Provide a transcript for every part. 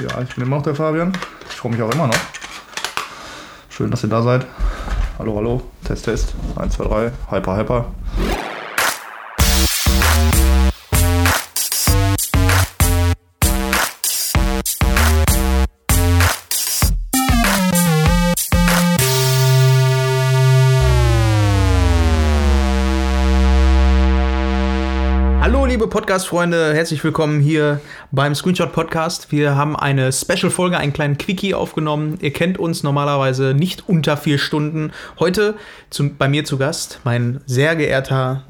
Ja, ich bin immer noch der Fabian. Ich freue mich auch immer noch. Schön, dass ihr da seid. Hallo, hallo. Test, Test. 1, 2, 3. Hyper, hyper. Podcast-Freunde, herzlich willkommen hier beim Screenshot Podcast. Wir haben eine Special-Folge, einen kleinen Quickie aufgenommen. Ihr kennt uns normalerweise nicht unter vier Stunden. Heute zum, bei mir zu Gast mein sehr geehrter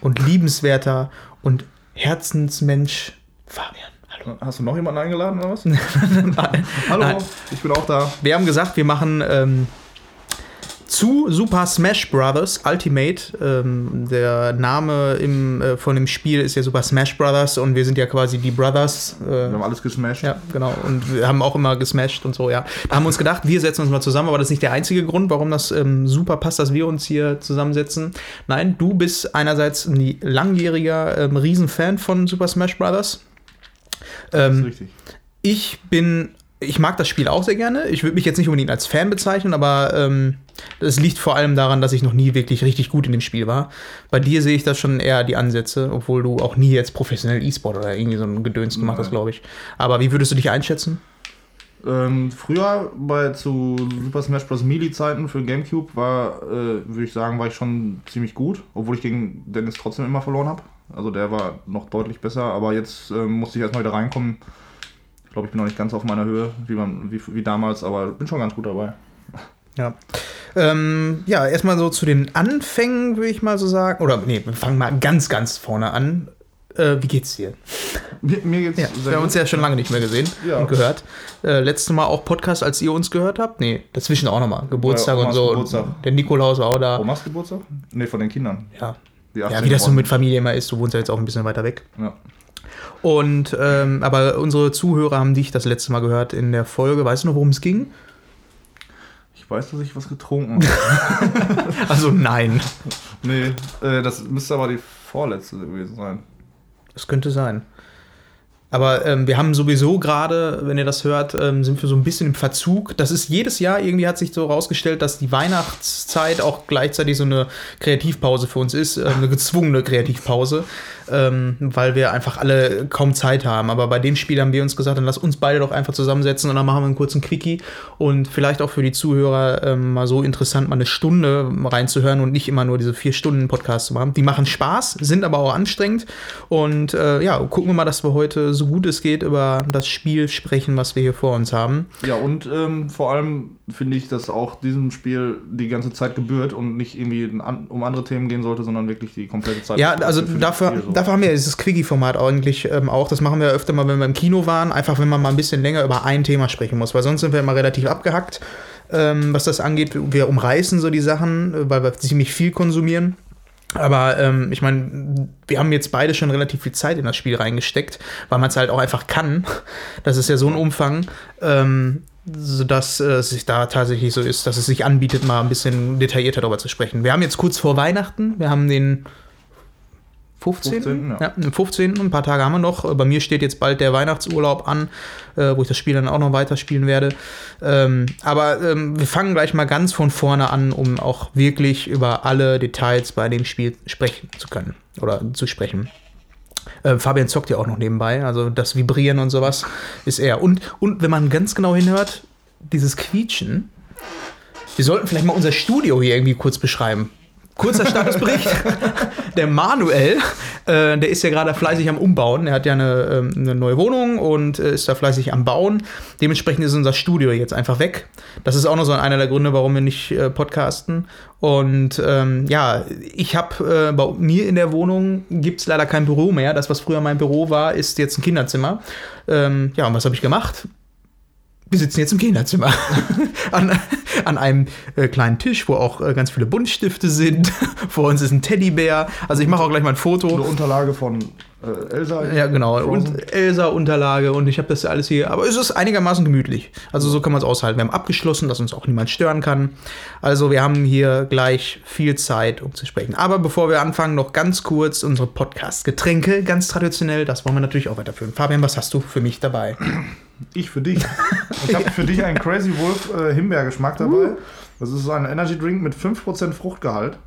und liebenswerter und Herzensmensch Fabian. Hallo. Hast du noch jemanden eingeladen oder was? Nein. Hallo, Nein. ich bin auch da. Wir haben gesagt, wir machen ähm, zu Super Smash Bros. Ultimate. Ähm, der Name im, äh, von dem Spiel ist ja Super Smash Bros. und wir sind ja quasi die Brothers. Äh, Wir haben alles gesmashed. ja, genau. Und wir haben auch immer gesmashed und so, ja. Da haben wir uns gedacht, wir setzen uns mal zusammen, aber das ist nicht der einzige Grund, warum das ähm, super passt, dass wir uns hier zusammensetzen. Nein, du bist einerseits ein langjähriger ähm, Riesenfan von Super Smash Bros. Das ist Ähm, richtig. ich bin, ich mag das Spiel auch sehr gerne. Ich würde mich jetzt nicht unbedingt als Fan bezeichnen, aber ähm, das liegt vor allem daran, dass ich noch nie wirklich richtig gut in dem Spiel war. Bei dir sehe ich da schon eher die Ansätze, obwohl du auch nie jetzt professionell E-Sport oder irgendwie so ein Gedöns gemacht hast, glaube ich. Aber wie würdest du dich einschätzen? Ähm, früher bei zu Super Smash Bros. Melee-Zeiten für Gamecube war, äh, würde ich sagen, war ich schon ziemlich gut, obwohl ich gegen Dennis trotzdem immer verloren habe. Also der war noch deutlich besser, aber jetzt ähm, musste ich erstmal wieder reinkommen. Ich glaube, ich bin noch nicht ganz auf meiner Höhe, wie, man, wie, wie damals, aber bin schon ganz gut dabei. Ja. Ähm, ja, erstmal so zu den Anfängen, würde ich mal so sagen. Oder nee, wir fangen mal ganz, ganz vorne an. Äh, wie geht's dir? Mir, mir geht's Ja, wir haben gut. uns ja schon lange nicht mehr gesehen Ja. und gehört. Äh, letztes Mal auch Podcast, als ihr uns gehört habt. Nee, dazwischen auch nochmal. Geburtstag Bei und Omas so. Geburtstag. Der Nikolaus war auch da. Du Geburtstag? Nee, von den Kindern. Ja. Ja, 18 wie das so mit Familie immer ist. Du wohnst ja jetzt auch ein bisschen weiter weg. Ja. Und, ähm, aber unsere Zuhörer haben dich das letzte Mal gehört in der Folge. Weißt du noch, worum es ging? Ich weiß, dass ich was getrunken habe. Also nein. nee, äh, das müsste aber die vorletzte gewesen sein. Das könnte sein. Aber ähm, wir haben sowieso gerade, wenn ihr das hört, ähm, sind wir so ein bisschen im Verzug. Das ist jedes Jahr, irgendwie hat sich so rausgestellt, dass die Weihnachtszeit auch gleichzeitig so eine Kreativpause für uns ist, äh, eine gezwungene Kreativpause, ähm, weil wir einfach alle kaum Zeit haben. Aber bei dem Spiel haben wir uns gesagt, dann lass uns beide doch einfach zusammensetzen und dann machen wir einen kurzen Quickie und vielleicht auch für die Zuhörer ähm, mal so interessant, mal eine Stunde reinzuhören und nicht immer nur diese vier Stunden Podcast zu machen. Die machen Spaß, sind aber auch anstrengend und äh, ja, gucken wir mal, dass wir heute so gut es geht über das Spiel sprechen, was wir hier vor uns haben. Ja, und ähm, vor allem finde ich, dass auch diesem Spiel die ganze Zeit gebührt und nicht irgendwie um andere Themen gehen sollte, sondern wirklich die komplette Zeit. Ja, also dafür, so. Dafür haben wir dieses Quickie-Format eigentlich ähm, auch. Das machen wir öfter mal, wenn wir im Kino waren. Einfach, wenn man mal ein bisschen länger über ein Thema sprechen muss. Weil sonst sind wir immer relativ abgehackt, ähm, was das angeht. Wir umreißen so die Sachen, äh, weil wir ziemlich viel konsumieren. Aber ähm, ich meine, wir haben jetzt beide schon relativ viel Zeit in das Spiel reingesteckt, weil man es halt auch einfach kann. Das ist ja so ein Umfang, ähm, sodass äh, es sich da tatsächlich so ist, dass es sich anbietet, mal ein bisschen detaillierter darüber zu sprechen. Wir haben jetzt kurz vor Weihnachten, wir haben den 15. 15., ja. ja. den 15. Ein paar Tage haben wir noch. Bei mir steht jetzt bald der Weihnachtsurlaub an, äh, wo ich das Spiel dann auch noch weiterspielen werde. Ähm, aber ähm, wir fangen gleich mal ganz von vorne an, um auch wirklich über alle Details bei dem Spiel sprechen zu können oder zu sprechen. Äh, Fabian zockt ja auch noch nebenbei, also das Vibrieren und sowas ist er. Und, und wenn man ganz genau hinhört, dieses Quietschen. Wir sollten vielleicht mal unser Studio hier irgendwie kurz beschreiben. Kurzer Statusbericht. der Manuel, äh, der ist ja gerade fleißig am Umbauen. Er hat ja eine, ähm, eine neue Wohnung und äh, ist da fleißig am Bauen. Dementsprechend ist unser Studio jetzt einfach weg. Das ist auch noch so einer der Gründe, warum wir nicht äh, podcasten. Und ähm, ja, ich habe äh, bei mir in der Wohnung gibt es leider kein Büro mehr. Das, was früher mein Büro war, ist jetzt ein Kinderzimmer. Ähm, ja, und was habe ich gemacht? Wir sitzen jetzt im Kinderzimmer an, an einem äh, kleinen Tisch, wo auch äh, ganz viele Buntstifte sind. Vor uns ist ein Teddybär. Also ich mache auch gleich mal ein Eine Foto. Unterlage von Äh, Elsa. Ja, genau. Frozen. Und Elsa-Unterlage und ich habe das ja alles hier. Aber es ist einigermaßen gemütlich. Also so kann man es aushalten. Wir haben abgeschlossen, dass uns auch niemand stören kann. Also wir haben hier gleich viel Zeit, um zu sprechen. Aber bevor wir anfangen, noch ganz kurz unsere Podcast-Getränke, ganz traditionell. Das wollen wir natürlich auch weiterführen. Fabian, was hast du für mich dabei? Ich für dich. Ich habe für dich einen Crazy Wolf äh, Himbeergeschmack dabei. Das ist ein Energy Drink mit 5% Fruchtgehalt.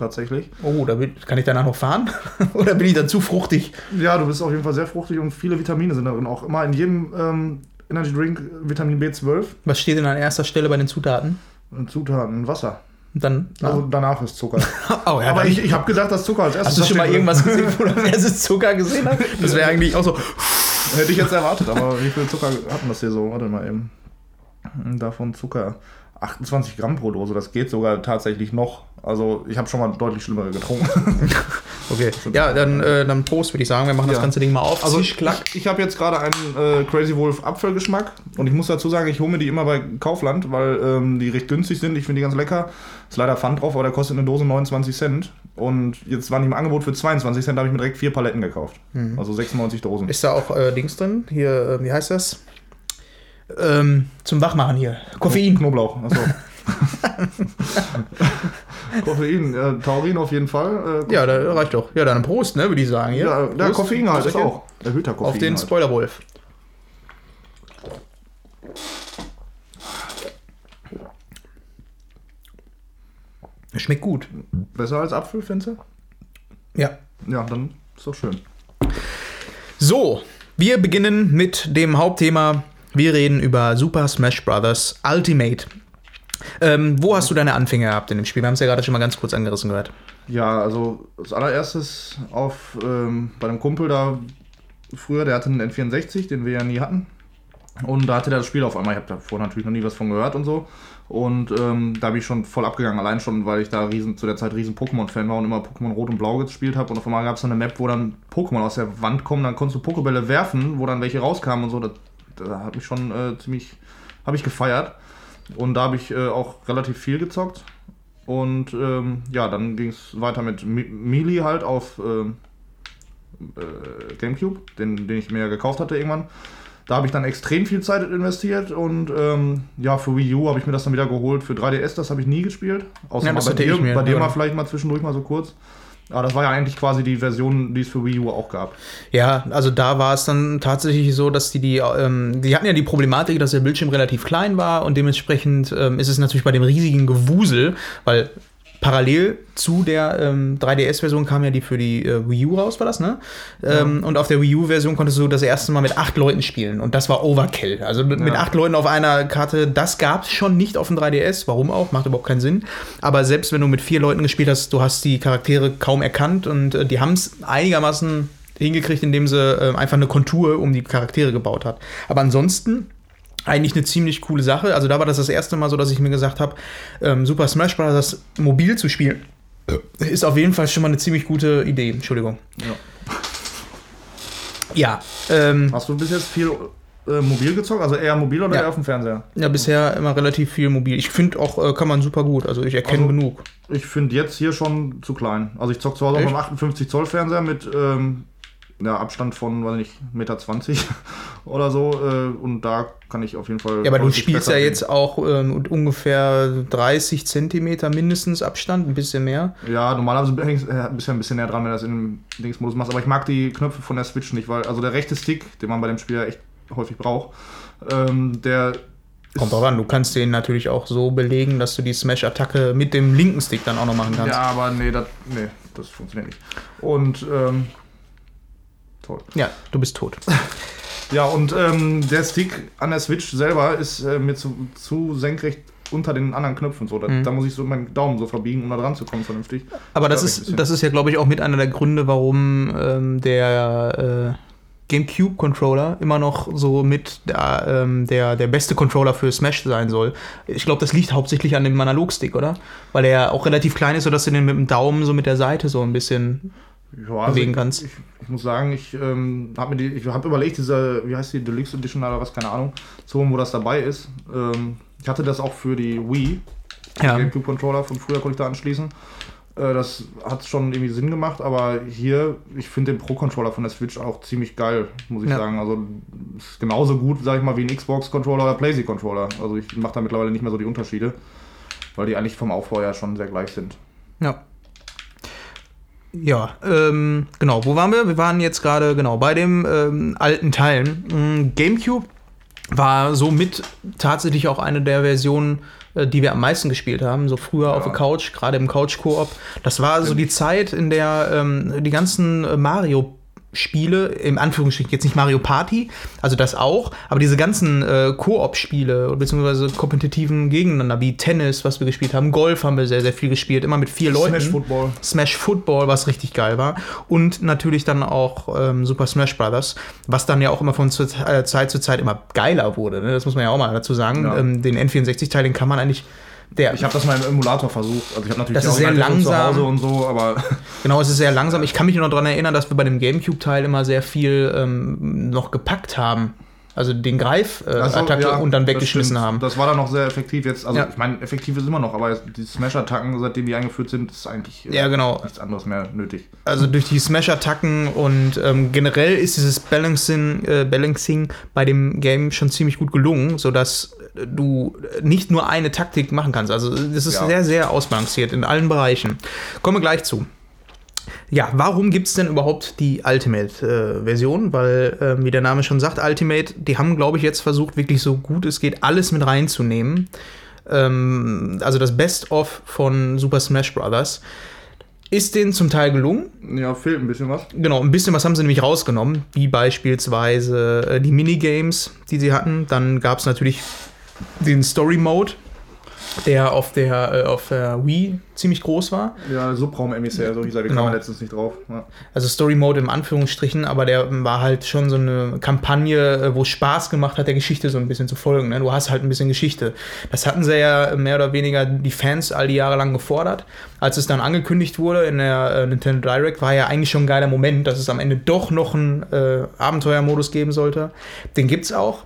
Tatsächlich. Oh, da bin, kann ich danach noch fahren? Oder bin ich dann zu fruchtig? Ja, du bist auf jeden Fall sehr fruchtig und viele Vitamine sind darin. Auch immer in jedem ähm, Energy Drink Vitamin B12 Was steht denn an erster Stelle bei den Zutaten? Zutaten Wasser. Und dann. Also danach ist Zucker. oh, ja, Aber ich, ich habe gedacht, dass Zucker als erstes Hast du schon mal irgendwas gesehen, wo du erstes Zucker gesehen hast? Das wäre eigentlich auch so. Hätte ich jetzt erwartet, aber wie viel Zucker hatten das hier so? Warte mal eben. Davon Zucker. 28 Gramm pro Dose, das geht sogar tatsächlich noch. Also ich habe schon mal deutlich schlimmere getrunken. Okay. Ja, dann, äh, dann Prost, würde ich sagen. Wir machen das Ja. ganze Ding mal auf. Also ich, ich habe jetzt gerade einen äh, Crazy Wolf Apfelgeschmack und ich muss dazu sagen, ich hole mir die immer bei Kaufland, weil ähm, die recht günstig sind. Ich finde die ganz lecker. Ist leider Pfand drauf, aber der kostet eine Dose 29 Cent. Und jetzt waren die im Angebot für 22 Cent, da habe ich mir direkt vier Paletten gekauft. Also 96 Dosen. Ist da auch äh, Dings drin? Hier, äh, wie heißt das? Ähm, zum Wachmachen hier. Koffein. Knoblauch, achso. Koffein, äh, Taurin auf jeden Fall. Äh, Ja, da reicht doch. Ja, dann Prost, ne, würde ich sagen. Hier. ja, der Prost. Koffein halt ist auch. Erhöhter Koffein. Auf den halt. Spoilerwolf. Schmeckt gut. Besser als Apfel, findest du? Ja. Ja, dann ist doch schön. So, wir beginnen mit dem Hauptthema. Wir reden über Super Smash Bros. Ultimate. Ähm, wo hast du deine Anfänge gehabt in dem Spiel? Wir haben es ja gerade schon mal ganz kurz angerissen gehört. Ja, also als allererstes auf ähm, bei einem Kumpel da früher, der hatte einen N64, den wir ja nie hatten. Und da hatte der das Spiel auf einmal. Ich habe davor natürlich noch nie was von gehört und so. Und ähm, da bin ich schon voll abgegangen, allein schon, weil ich da riesen, zu der Zeit riesen Pokémon-Fan war und immer Pokémon Rot und Blau gespielt habe. Und auf einmal gab es dann eine Map, wo dann Pokémon aus der Wand kommen, dann konntest du Pokébälle werfen, wo dann welche rauskamen und so. Das, da hat mich schon äh, ziemlich, habe ich gefeiert. Und da habe ich äh, auch relativ viel gezockt. Und ähm, ja, dann ging es weiter mit Mi- Melee halt auf ähm, äh, Gamecube, den, den ich mir gekauft hatte irgendwann. Da habe ich dann extrem viel Zeit investiert und ähm, ja, für Wii U habe ich mir das dann wieder geholt. Für 3DS, das habe ich nie gespielt. Außer Ja, bei dir, bei dir mal vielleicht mal zwischendurch mal so kurz. Aber das war ja eigentlich quasi die Version, die es für Wii U auch gab. Ja, also da war es dann tatsächlich so, dass die die, ähm, die hatten ja die Problematik, dass der Bildschirm relativ klein war und dementsprechend ähm, ist es natürlich bei dem riesigen Gewusel, weil parallel zu der ähm, 3DS-Version kam ja die für die äh, Wii U raus, war das, ne? Ähm, und auf der Wii U-Version konntest du das erste Mal mit acht Leuten spielen und das war Overkill. Also mit mit Ja. acht Leuten auf einer Karte, das gab es schon nicht auf dem 3DS, warum auch, macht überhaupt keinen Sinn. Aber selbst wenn du mit vier Leuten gespielt hast, du hast die Charaktere kaum erkannt und äh, die haben es einigermaßen hingekriegt, indem sie äh, einfach eine Kontur um die Charaktere gebaut hat. Aber ansonsten eigentlich eine ziemlich coole Sache. Also da war das das erste Mal so, dass ich mir gesagt habe, ähm, Super Smash Bros. mobil zu spielen, ist auf jeden Fall schon mal eine ziemlich gute Idee. Entschuldigung. Ja. Ja, ähm, Hast du bis jetzt viel äh, mobil gezockt? Also eher mobil oder Ja. eher auf dem Fernseher? ja, bisher immer relativ viel mobil. Ich finde auch, äh, kann man super gut. Also ich erkenne Also- genug. Ich finde jetzt hier schon zu klein. Also ich zocke zu Hause auf Echt? einem 58 Zoll Fernseher mit ähm, ja, Abstand von, weiß nicht, 1,20 Meter oder so. Äh, und da kann ich auf jeden Fall. Ja, aber du spielst ja sehen. jetzt auch ähm, ungefähr 30 Zentimeter mindestens Abstand, ein bisschen mehr. Ja, normalerweise hängst du ja ein bisschen näher dran, wenn du das in dem Dingsmodus machst. Aber ich mag die Knöpfe von der Switch nicht, weil also der rechte Stick, den man bei dem Spiel ja echt häufig braucht, ähm, der Kommt drauf an, du kannst den natürlich auch so belegen, dass du die Smash-Attacke mit dem linken Stick dann auch noch machen kannst. Ja, aber nee, das, nee, das funktioniert nicht. Und ähm, toll. Ja, du bist tot. Ja, und ähm, der Stick an der Switch selber ist äh, mir zu, zu senkrecht unter den anderen Knöpfen. So. Da, Mhm. da muss ich so meinen Daumen so verbiegen, um da dran zu kommen, vernünftig. Aber das ein ist, das ist ja, glaube ich, auch mit einer der Gründe, warum ähm, der äh, GameCube-Controller immer noch so mit der, ähm, der, der beste Controller für Smash sein soll. Ich glaube, das liegt hauptsächlich an dem Analogstick, oder? Weil er auch relativ klein ist, sodass du den mit dem Daumen so mit der Seite so ein bisschen. Ja, bewegen ich, kannst. Ich, ich muss sagen, ich ähm, habe mir die, ich habe überlegt, diese, wie heißt die, Deluxe Edition oder was, keine Ahnung, zu holen, wo das dabei ist. Ähm, ich hatte das auch für die Wii, Ja. den GameCube-Controller von früher konnte ich da anschließen. Äh, das hat schon irgendwie Sinn gemacht, aber hier, ich finde den Pro-Controller von der Switch auch ziemlich geil, muss ich Ja. sagen. Also ist genauso gut, sag ich mal, wie ein Xbox-Controller oder PlayStation-Controller. Also ich mache da mittlerweile nicht mehr so die Unterschiede, weil die eigentlich vom Aufbau ja schon sehr gleich sind. Ja. Ja, ähm, genau. Wo waren wir? Wir waren jetzt gerade, genau, bei dem ähm, alten Teilen. Mm, GameCube war somit tatsächlich auch eine der Versionen, äh, die wir am meisten gespielt haben. So früher auf der Couch, gerade im Couch-Koop. Das war so die Zeit, in der ähm, die ganzen äh, Mario Spiele, im Anführungsstrichen jetzt nicht Mario Party, also das auch, aber diese ganzen äh, Koop-Spiele beziehungsweise kompetitiven gegeneinander, wie Tennis, was wir gespielt haben, Golf haben wir sehr, sehr viel gespielt, immer mit vier Leuten. Smash Football. Smash Football, was richtig geil war. Und natürlich dann auch ähm, Super Smash Brothers, was dann ja auch immer von äh, Zeit zu Zeit immer geiler wurde. Ne? Das muss man ja auch mal dazu sagen. Ja. Ähm, den N64-Teil, den kann man eigentlich. Der, Ich habe das mal im Emulator versucht. Also ich habe natürlich Das ist auch sehr langsam. zu Hause und so, aber Genau, es ist sehr langsam. Ich kann mich nur noch daran erinnern, dass wir bei dem GameCube-Teil immer sehr viel ähm, noch gepackt haben. Also den Greif äh, ja, und dann weggeschmissen haben. Das war dann noch sehr effektiv jetzt. Also Ja. ich meine, effektiv ist immer noch, aber die Smash-Attacken, seitdem die eingeführt sind, ist eigentlich äh, Ja, genau. nichts anderes mehr nötig. Also durch die Smash-Attacken und ähm, generell ist dieses Balancing, äh, Balancing bei dem Game schon ziemlich gut gelungen, sodass du nicht nur eine Taktik machen kannst. Also das ist Ja. sehr, sehr ausbalanciert in allen Bereichen. Kommen wir gleich zu. Ja, warum gibt es denn überhaupt die Ultimate-Version? Weil, ähm, wie der Name schon sagt, Ultimate, die haben, glaube ich, jetzt versucht, wirklich so gut es geht, alles mit reinzunehmen. Ähm, also das Best-of von Super Smash Bros. Ist denen zum Teil gelungen. Ja, fehlt ein bisschen was. Genau, ein bisschen was haben sie nämlich rausgenommen, wie beispielsweise äh, die Minigames, die sie hatten. Dann gab es natürlich den Story Mode, der auf der, äh, auf der Wii ziemlich groß war. Ja, Subraum-Emissär, so hieß er, den Genau. kam man letztens nicht drauf. Ja. Also Story Mode im Anführungsstrichen, aber der war halt schon so eine Kampagne, äh, wo es Spaß gemacht hat, der Geschichte so ein bisschen zu folgen. Ne? Du hast halt ein bisschen Geschichte. Das hatten sie ja mehr oder weniger die Fans all die Jahre lang gefordert. Als es dann angekündigt wurde in der äh, Nintendo Direct, war ja eigentlich schon ein geiler Moment, dass es am Ende doch noch einen äh, Abenteuermodus geben sollte. Den gibt's auch.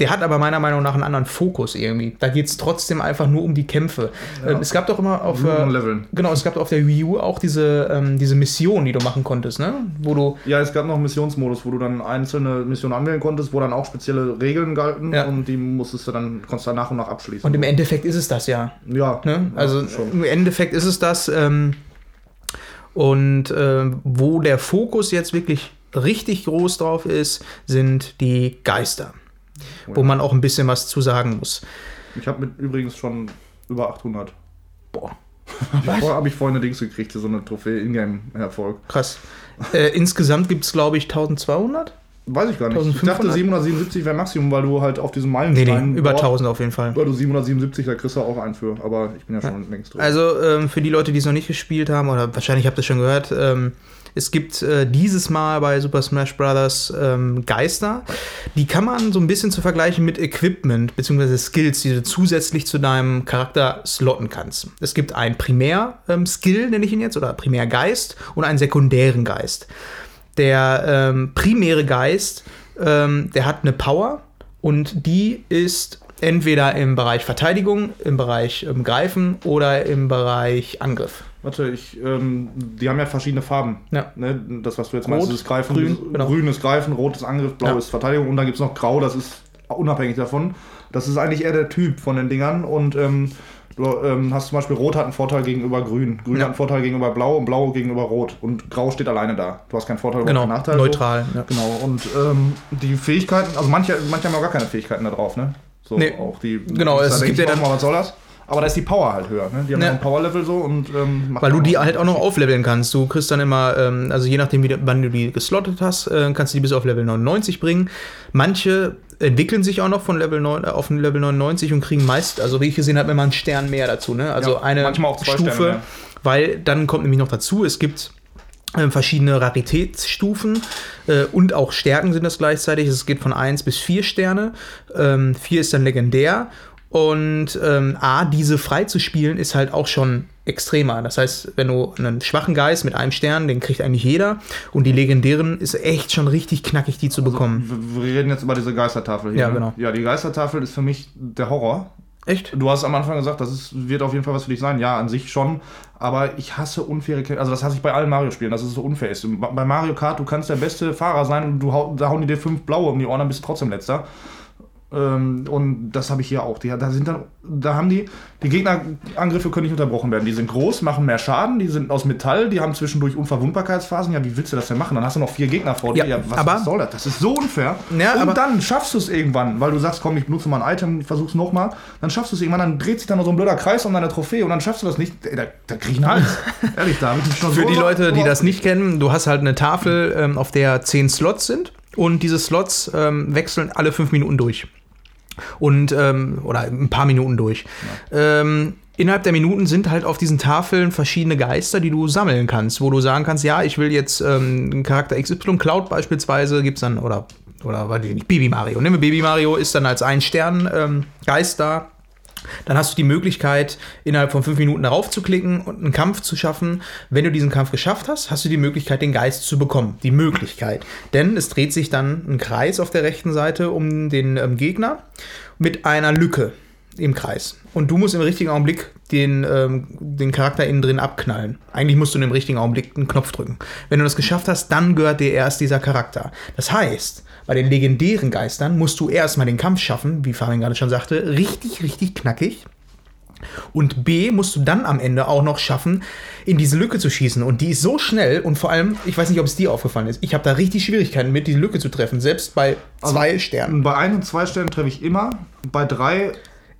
Der hat aber meiner Meinung nach einen anderen Fokus irgendwie. Da geht es trotzdem einfach nur um die Kämpfe. Ähm, es gab doch immer auf äh. Genau, es gab auf der Wii U auch diese, ähm, diese Mission, die du machen konntest, ne? Wo du. Ja, es gab noch einen Missionsmodus, wo du dann einzelne Missionen anwählen konntest, wo dann auch spezielle Regeln galten Ja. und die musstest du dann, konntest du dann nach und nach abschließen. Und im Endeffekt ist es das ja. ja, Ne? ja, Also schon. im Endeffekt ist es das. Ähm, und ähm, wo der Fokus jetzt wirklich richtig groß drauf ist, sind die Geister. Wo man auch ein bisschen was zu sagen muss. Ich habe mit übrigens schon über 800. Boah. Vorher habe ich vorhin eine Dings gekriegt, hier so eine Trophäe Ingame-Erfolg. Krass. Äh, insgesamt gibt es, glaube ich, 1200? Weiß ich gar nicht. Ich 1500? dachte 777 wäre Maximum, weil du halt auf diesem Nee, Meilenstein. nee, über dort- 1000 auf jeden Fall. Ja, du 777, da kriegst du auch einen für. Aber ich bin ja schon längst drin. Also ähm, für die Leute, die es noch nicht gespielt haben, oder wahrscheinlich habt ihr es schon gehört, ähm, es gibt äh, dieses Mal bei Super Smash Bros. Ähm, Geister. Die kann man so ein bisschen zu vergleichen mit Equipment bzw. Skills, die du zusätzlich zu deinem Charakter slotten kannst. Es gibt einen Primär-Skill, nenne ich ihn jetzt, oder Primärgeist und einen sekundären Geist. Der ähm, primäre Geist, ähm, der hat eine Power und die ist entweder im Bereich Verteidigung, im Bereich ähm, Greifen oder im Bereich Angriff. Warte, ich, ähm, die haben ja verschiedene Farben. Ja. Ne? Das, was du jetzt Rot, meinst, ist Greifen. grün, genau. grün ist Greifen, rot ist Angriff, blau Ja. ist Verteidigung und dann gibt es noch Grau, das ist unabhängig davon. Das ist eigentlich eher der Typ von den Dingern und ähm, du ähm, hast zum Beispiel Rot hat einen Vorteil gegenüber Grün, Grün Ja. hat einen Vorteil gegenüber Blau und Blau gegenüber Rot und Grau steht alleine da. Du hast keinen Vorteil oder Genau, keinen Nachteil. neutral. Ja. Genau, und ähm, die Fähigkeiten, also manche, manche haben ja gar keine Fähigkeiten da drauf, ne? So Nee. auch die. Genau, es gibt ja auch dann- mal, was soll das? Aber da ist die Power halt höher, ne? Die haben Ja. ein Power-Level so und ähm, Weil du die halt auch noch aufleveln kannst. Du kriegst dann immer, ähm, also je nachdem, wie, wann du die geslottet hast, äh, kannst du die bis auf Level 99 bringen. Manche entwickeln sich auch noch von Level 9 äh, auf Level 99 und kriegen meist, also wie ich gesehen habe, immer einen Stern mehr dazu. Ne? Also Ja, eine manchmal auch zwei Stufe, weil dann kommt nämlich noch dazu, es gibt ähm, verschiedene Raritätsstufen äh, und auch Stärken sind das gleichzeitig. Es geht von 1 bis 4 Sterne. Ähm, 4 ist dann legendär. Und ähm, A, diese frei zu spielen, ist halt auch schon extremer. Das heißt, wenn du einen schwachen Geist mit einem Stern, den kriegt eigentlich jeder. Und die legendären ist echt schon richtig knackig, die zu bekommen. Wir wir reden jetzt über diese Geistertafel hier. Ja, ne? genau. Ja, die Geistertafel ist für mich der Horror. Echt? Du hast am Anfang gesagt, das ist, wird auf jeden Fall was für dich sein. Ja, an sich schon. Aber ich hasse unfaire Kämpfe. Also das hasse ich bei allen Mario-Spielen, dass es so unfair ist. Bei Mario Kart, du kannst der beste Fahrer sein und du da hauen die dir fünf blaue um die Ohren, dann bist du trotzdem letzter. Ähm, und das habe ich hier auch. Die, da sind dann, da haben die, die Gegnerangriffe können nicht unterbrochen werden. Die sind groß, machen mehr Schaden, die sind aus Metall, die haben zwischendurch Unverwundbarkeitsphasen. Ja, wie willst du das denn machen? Dann hast du noch vier Gegner vor dir. Ja, Ja, was, aber- was soll das? Das ist so unfair. Ja, und aber- dann schaffst du es irgendwann, weil du sagst, komm, ich benutze mal ein Item, ich versuch's nochmal. Dann schaffst du es irgendwann, dann dreht sich dann noch so ein blöder Kreis um deine Trophäe und dann schaffst du das nicht. Ey, Da, da krieg ich einen Hals. Ehrlich, da ich mich schon Für so die Leute, die das nicht kennen, du hast halt eine Tafel, ähm, auf der zehn Slots sind und diese Slots ähm, wechseln alle fünf Minuten durch. Und, ähm, oder ein paar Minuten durch. Ähm, innerhalb der Minuten sind halt auf diesen Tafeln verschiedene Geister, die du sammeln kannst, wo du sagen kannst, ja, ich will jetzt ähm, einen Charakter XY, Cloud beispielsweise, gibt's dann, oder, oder weiß ich nicht, Baby Mario. Nimm Baby Mario ist dann als ein Stern ähm, Geist da. Dann hast du die Möglichkeit, innerhalb von fünf Minuten darauf zu klicken und einen Kampf zu schaffen. Wenn du diesen Kampf geschafft hast, hast du die Möglichkeit, den Geist zu bekommen. Die Möglichkeit. Denn es dreht sich dann ein Kreis auf der rechten Seite um den ähm, Gegner mit einer Lücke im Kreis. Und du musst im richtigen Augenblick den, ähm, den Charakter innen drin abknallen. Eigentlich musst du im richtigen Augenblick einen Knopf drücken. Wenn du das geschafft hast, dann gehört dir erst dieser Charakter. Das heißt, bei den legendären Geistern musst du erstmal den Kampf schaffen, wie Fabian gerade schon sagte, richtig, richtig knackig. Und B musst du dann am Ende auch noch schaffen, in diese Lücke zu schießen. Und die ist so schnell und vor allem, ich weiß nicht, ob es dir aufgefallen ist, ich habe da richtig Schwierigkeiten mit, diese Lücke zu treffen, selbst bei zwei Sternen. Bei ein und zwei Stellen treffe ich immer. Bei drei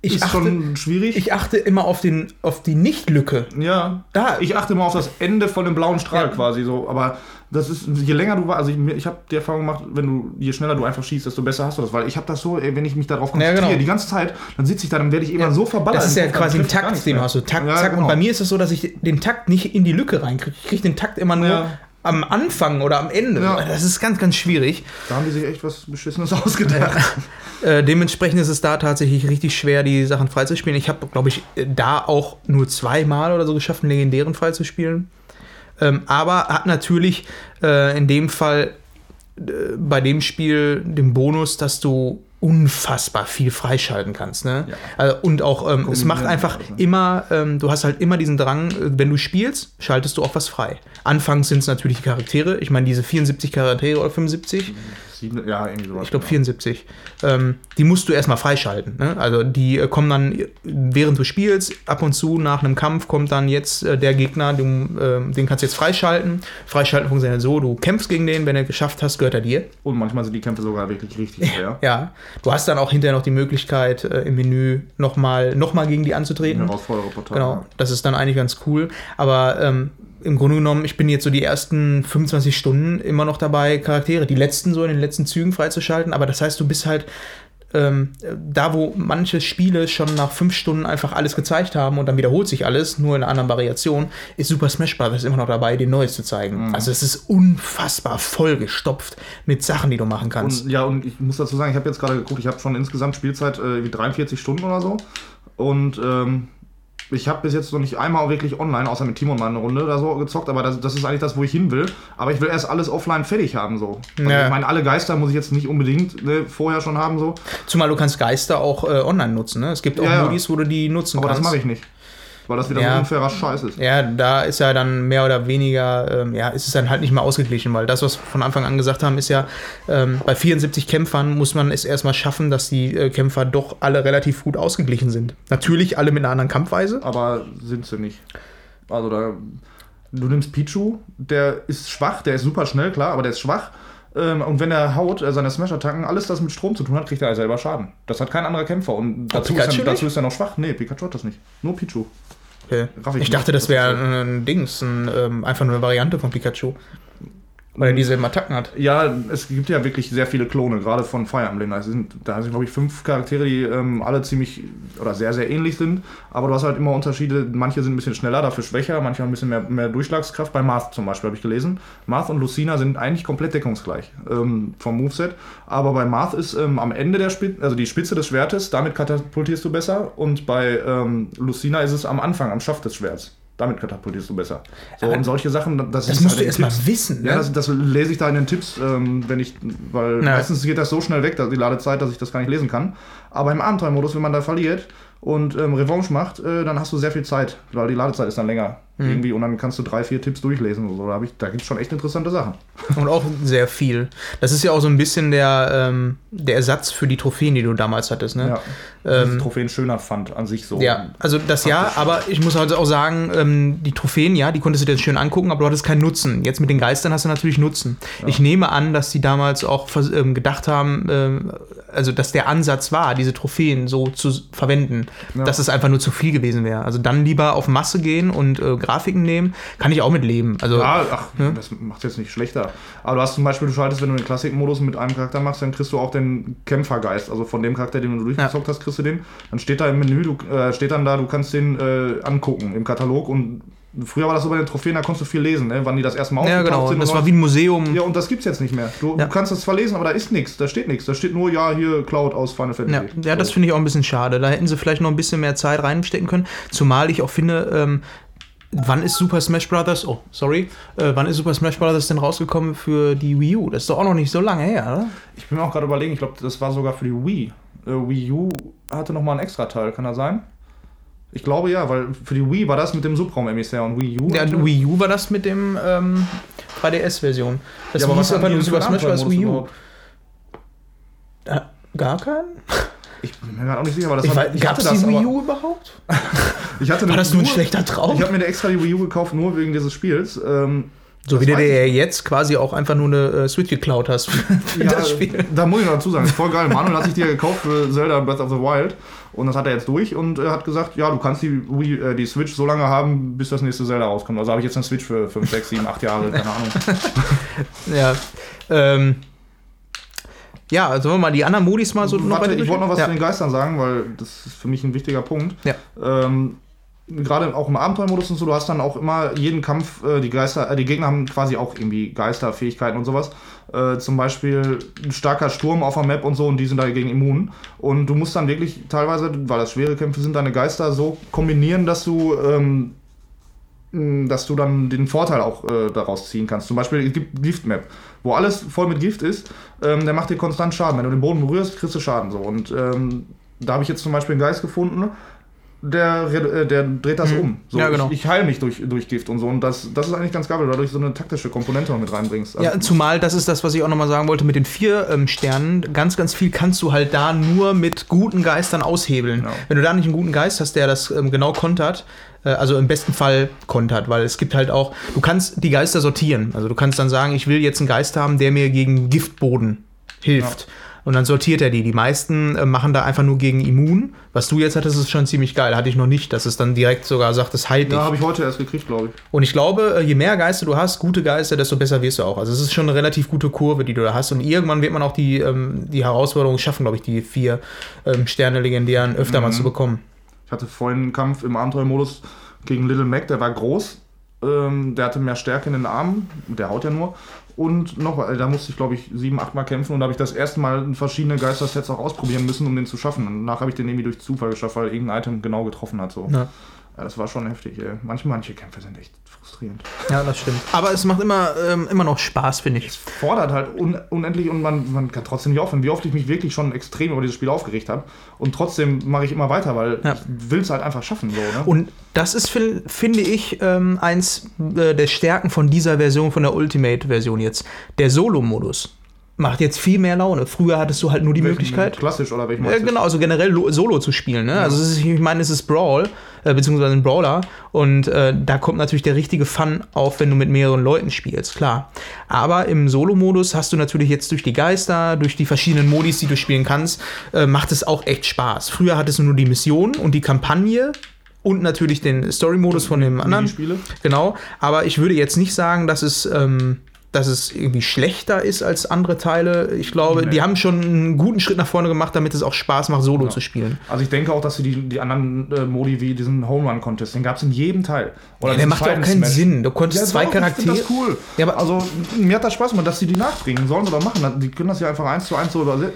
Ich ist achte- schon schwierig. Ich achte immer auf, den, auf die Nicht-Lücke. ja, Da- Ich achte immer auf das Ende von dem blauen Strahl Ja. quasi so. Aber das ist, je länger du war, also ich, ich habe die Erfahrung gemacht, wenn du, je schneller du einfach schießt, desto besser hast du das. Weil ich habe das so, wenn ich mich darauf Ja, konzentriere, genau. die ganze Zeit, dann sitze ich da, dann werde ich immer so verballert. Das ist ja quasi ein Takt, den du hast. So Takt, Ja, zack. genau. Und bei mir ist es so, dass ich den Takt nicht in die Lücke reinkriege. Ich kriege den Takt immer nur Ja. Am Anfang oder am Ende. Ja. Das ist ganz, ganz schwierig. Da haben die sich echt was Beschissenes ausgedacht. Äh, dementsprechend ist es da tatsächlich richtig schwer, die Sachen freizuspielen. Ich habe, glaube ich, da auch nur zweimal oder so geschafft, einen legendären freizuspielen. Ähm, aber hat natürlich äh, in dem Fall äh, bei dem Spiel den Bonus, dass du unfassbar viel freischalten kannst. Ne? Ja. Also, und auch, ähm, es macht einfach ne? immer, ähm, du hast halt immer diesen Drang, äh, wenn du spielst, schaltest du auch was frei. Anfangs sind es natürlich die Charaktere. Ich meine, diese 74 Charaktere oder 75. Sieben, ja, irgendwie sowas. Ich glaube 74. Ähm, die musst du erstmal freischalten. Ne? Also die äh, kommen dann, äh, während du spielst, ab und zu nach einem Kampf kommt dann jetzt äh, der Gegner, du, ähm, den kannst du jetzt freischalten. Freischalten funktioniert so, du kämpfst gegen den, wenn er geschafft hast, gehört er dir. Und manchmal sind die Kämpfe sogar wirklich richtig schwer. Ja. Du hast dann auch hinterher noch die Möglichkeit, äh, im Menü nochmal noch mal gegen die anzutreten. Herausfordererportal. Genau, das ist dann eigentlich ganz cool. Aber ähm, im Grunde genommen, ich bin jetzt so die ersten 25 Stunden immer noch dabei, Charaktere, die letzten so in den letzten Zügen freizuschalten. Aber das heißt, du bist halt ähm, da, wo manche Spiele schon nach fünf Stunden einfach alles gezeigt haben und dann wiederholt sich alles, nur in einer anderen Variation, ist Super Smash Bros. immer noch dabei, dir Neues zu zeigen. Also es ist unfassbar vollgestopft mit Sachen, die du machen kannst. Und, ja, und ich muss dazu sagen, ich habe jetzt gerade geguckt, ich habe schon insgesamt Spielzeit äh, wie 43 Stunden oder so. Und ähm, ich habe bis jetzt noch nicht einmal wirklich online, außer mit Timo und mal eine Runde oder so gezockt, aber das, das ist eigentlich das, wo ich hin will. Aber ich will erst alles offline fertig haben, so. Also Ja. Ich meine, alle Geister muss ich jetzt nicht unbedingt ne, vorher schon haben, so. Zumal du kannst Geister auch äh, online nutzen. Ne? Es gibt auch Ja. Modis, wo du die nutzen Aber kannst. das mache ich nicht. Weil das wieder Ja. so ein unfairer Scheiß ist. Ja, da ist ja dann mehr oder weniger, ähm, ja, ist es dann halt nicht mehr ausgeglichen, weil das, was wir von Anfang an gesagt haben, ist ja, ähm, bei 74 Kämpfern muss man es erstmal schaffen, dass die äh, Kämpfer doch alle relativ gut ausgeglichen sind. Natürlich alle mit einer anderen Kampfweise. aber sind sie nicht. Also da, du nimmst Pichu, der ist schwach, der ist super schnell, klar, aber der ist schwach. Ähm, und wenn er haut, äh, seine Smash-Attacken, alles, das mit Strom zu tun hat, kriegt er selber Schaden. Das hat kein anderer Kämpfer. Und dazu, ist er, dazu ist er noch schwach. Nee, Pikachu hat das nicht. Nur Pichu. Okay. Ich dachte, das wäre ein Dings, ein, ähm, einfach nur eine Variante von Pikachu. Weil er dieselben Attacken hat. Ja, es gibt ja wirklich sehr viele Klone, gerade von Fire Emblem. Da sind, da sind glaube ich, fünf Charaktere, die ähm, alle ziemlich oder sehr, sehr ähnlich sind. Aber du hast halt immer Unterschiede. Manche sind ein bisschen schneller, dafür schwächer. Manche haben ein bisschen mehr, mehr Durchschlagskraft. Bei Marth zum Beispiel habe ich gelesen. Marth und Lucina sind eigentlich komplett deckungsgleich ähm, vom Moveset. Aber bei Marth ist ähm, am Ende der Spitze, also die Spitze des Schwertes, damit katapultierst du besser. Und bei ähm, Lucina ist es am Anfang, am Schaft des Schwerts. Damit katapultierst du besser. So, und solche Sachen, das, Das ist musst du halt in erst mal Tipps. wissen. Ne? Ja, das, das lese ich da in den Tipps, ähm, wenn ich, weil Ja. meistens geht das so schnell weg, dass die Ladezeit, dass ich das gar nicht lesen kann. Aber im Abenteuermodus, wenn man da verliert und ähm, Revanche macht, äh, dann hast du sehr viel Zeit, weil die Ladezeit ist dann länger. Mhm. Irgendwie, und dann kannst du drei, vier Tipps durchlesen. Und so. Da, ich- da gibt es schon echt interessante Sachen. Und auch sehr viel. Das ist ja auch so ein bisschen der, ähm, der Ersatz für die Trophäen, die du damals hattest, ne? Ja. Ähm, Trophäen schöner fand an sich so. Ja, also das ja, aber ich muss halt auch sagen, ähm, die Trophäen, ja, die konntest du dir schön angucken, aber du hattest keinen Nutzen. Jetzt mit den Geistern hast du natürlich Nutzen. Ich nehme an, dass die damals auch ähm, gedacht haben, ähm, also dass der Ansatz war, diese Trophäen so zu verwenden, Ja. dass es einfach nur zu viel gewesen wäre. Also dann lieber auf Masse gehen und äh, Grafiken nehmen, kann ich auch mit leben. Also Ja, ach, das macht jetzt nicht schlechter. Aber du hast zum Beispiel, du schaltest, wenn du den Klassikmodus mit einem Charakter machst, dann kriegst du auch den Kämpfergeist. Also von dem Charakter, den du durchgezockt hast, kriegst du den. Dann steht da im Menü, du, äh, steht dann da, du kannst den äh, angucken im Katalog. Und früher war das so bei den Trophäen, da konntest du viel lesen, ne? wann die das erste Mal ja, genau. sind. Das war wie ein Museum. ja, und das gibt's jetzt nicht mehr. Du, Ja. du kannst das zwar lesen, aber da ist nichts, da steht nichts. Da steht nur, ja, hier Cloud aus Final Fantasy. Ja, ja das finde ich auch ein bisschen schade. Da hätten sie vielleicht noch ein bisschen mehr Zeit reinstecken können. Zumal ich auch finde, ähm, wann ist Super Smash Bros. Oh, sorry. Äh, wann ist Super Smash Bros. denn rausgekommen für die Wii U? Das ist doch auch noch nicht so lange her, oder? Ich bin mir auch gerade überlegen, ich glaube, das war sogar für die Wii. Äh, Wii U hatte nochmal einen extra Teil, kann das sein? Ich glaube ja, weil für die Wii war das mit dem Subraum-Emissär und Wii U. Ja, Wii U war das mit dem ähm, 3DS-Version. Das Ja, aber was aber nur Super Smash Bros. Wii U. überhaupt? Äh, gar keinen? Ich bin mir gerade auch nicht sicher, aber das Ich ich Gab es die das, Wii U überhaupt? Ich hatte War das nur ein schlechter Traum? Ich habe mir extra die Wii U gekauft, nur wegen dieses Spiels. Ähm, So das wie du dir jetzt quasi auch einfach nur eine äh, Switch geklaut hast für, Ja, das Spiel. Da muss ich noch dazu sagen, ist voll geil. Manuel hat sich die ja gekauft für Zelda Breath of the Wild und das hat er jetzt durch und er hat gesagt, ja, du kannst die, Wii, äh, die Switch so lange haben, bis das nächste Zelda rauskommt. Also habe ich jetzt eine Switch für 5, 6, 7, 8 Jahre, keine Ahnung. Ja. Ähm, ja, also wir mal die anderen Modis mal so Warte, weiter ich wollte noch was ja. zu den Geistern sagen, weil das ist für mich ein wichtiger Punkt. Ja. Ähm, Gerade auch im Abenteuermodus und so, du hast dann auch immer jeden Kampf, äh, die Geister, äh, die Gegner haben quasi auch irgendwie Geisterfähigkeiten und sowas. Äh, zum Beispiel ein starker Sturm auf der Map und so und die sind dagegen immun. Und du musst dann wirklich teilweise, weil das schwere Kämpfe sind, deine Geister so kombinieren, dass du ähm, dass du dann den Vorteil auch äh, daraus ziehen kannst. Zum Beispiel, es gibt Gift-Map, wo alles voll mit Gift ist, ähm, der macht dir konstant Schaden. Wenn du den Boden berührst, kriegst du Schaden so. Und ähm, da habe ich jetzt zum Beispiel einen Geist gefunden, der, äh, der dreht das um. So, Mhm. Ja, genau. Ich, ich heile mich durch, durch Gift und so. Und das, das ist eigentlich ganz geil, weil du dadurch so eine taktische Komponente mit reinbringst. Also, Ja, zumal das ist das, was ich auch nochmal sagen wollte mit den vier ähm, Sternen. Ganz, ganz viel kannst du halt da nur mit guten Geistern aushebeln. Genau. Wenn du da nicht einen guten Geist hast, der das ähm, genau kontert, äh, also im besten Fall kontert, weil es gibt halt auch, du kannst die Geister sortieren. Also du kannst dann sagen, ich will jetzt einen Geist haben, der mir gegen Giftboden hilft. Und dann sortiert er die. Die meisten äh, machen da einfach nur gegen immun. Was du jetzt hattest, ist schon ziemlich geil. Hatte ich noch nicht, dass es dann direkt sogar sagt, es heilt dich. ja, habe ich heute erst gekriegt, glaube ich. Und ich glaube, äh, je mehr Geister du hast, gute Geister, desto besser wirst du auch. Also es ist schon eine relativ gute Kurve, die du da hast. Und irgendwann wird man auch die, ähm, die Herausforderung schaffen, glaube ich, die vier ähm, Sterne legendären öfter mal zu bekommen. Ich hatte vorhin einen Kampf im Abenteuermodus gegen Little Mac, der war groß. Ähm, der hatte mehr Stärke in den Armen, der haut ja nur. Und noch, äh, da musste ich glaube ich sieben, acht Mal kämpfen und da habe ich das erste Mal verschiedene Geistersets auch ausprobieren müssen, um den zu schaffen. Und danach habe ich den irgendwie durch Zufall geschafft, weil irgendein Item genau getroffen hat. So. Ja. Ja, das war schon heftig. Ey. Manche, manche Kämpfe sind echt frustrierend. Ja, das stimmt. Aber es macht immer, ähm, immer noch Spaß, finde ich. Fordert halt un unendlich und man, man kann trotzdem nicht aufhören. Wie oft ich mich wirklich schon extrem über dieses Spiel aufgeregt habe. Und trotzdem mache ich immer weiter, weil Ja. ich will es halt einfach schaffen. So, ne? Und das ist, fin- finde ich, ähm, eins äh, der Stärken von dieser Version, von der Ultimate-Version jetzt. Der Solo-Modus macht jetzt viel mehr Laune. Früher hattest du halt nur die Welchen- Möglichkeit, Klassisch oder welchen Ja, du? genau, also generell lo- Solo zu spielen. Ne? Also es ist, ich meine, es ist Brawl, äh, beziehungsweise ein Brawler. Und äh, da kommt natürlich der richtige Fun auf, wenn du mit mehreren Leuten spielst, klar. Aber im Solo-Modus hast du natürlich jetzt durch die Geister, durch die verschiedenen Modis, die du spielen kannst, äh, macht es auch echt Spaß. Früher hattest du nur die Mission und die Kampagne. Und natürlich den Story-Modus von dem anderen. Minispiele. Genau, aber ich würde jetzt nicht sagen, dass es, ähm, dass es irgendwie schlechter ist als andere Teile. Ich glaube, Nee. die haben schon einen guten Schritt nach vorne gemacht, damit es auch Spaß macht, Solo zu spielen. Also ich denke auch, dass sie die, die anderen äh, Modi wie diesen Home Run Contest, den gab es in jedem Teil. Oder Ja, der macht ja auch keinen Smash. Sinn. Du konntest Ja, zwei doch, Ich Charaktere. find das cool. Ja, aber- also mir hat das Spaß gemacht, dass sie die nachbringen. Sollen doch machen. Die können das ja einfach eins zu eins so überse-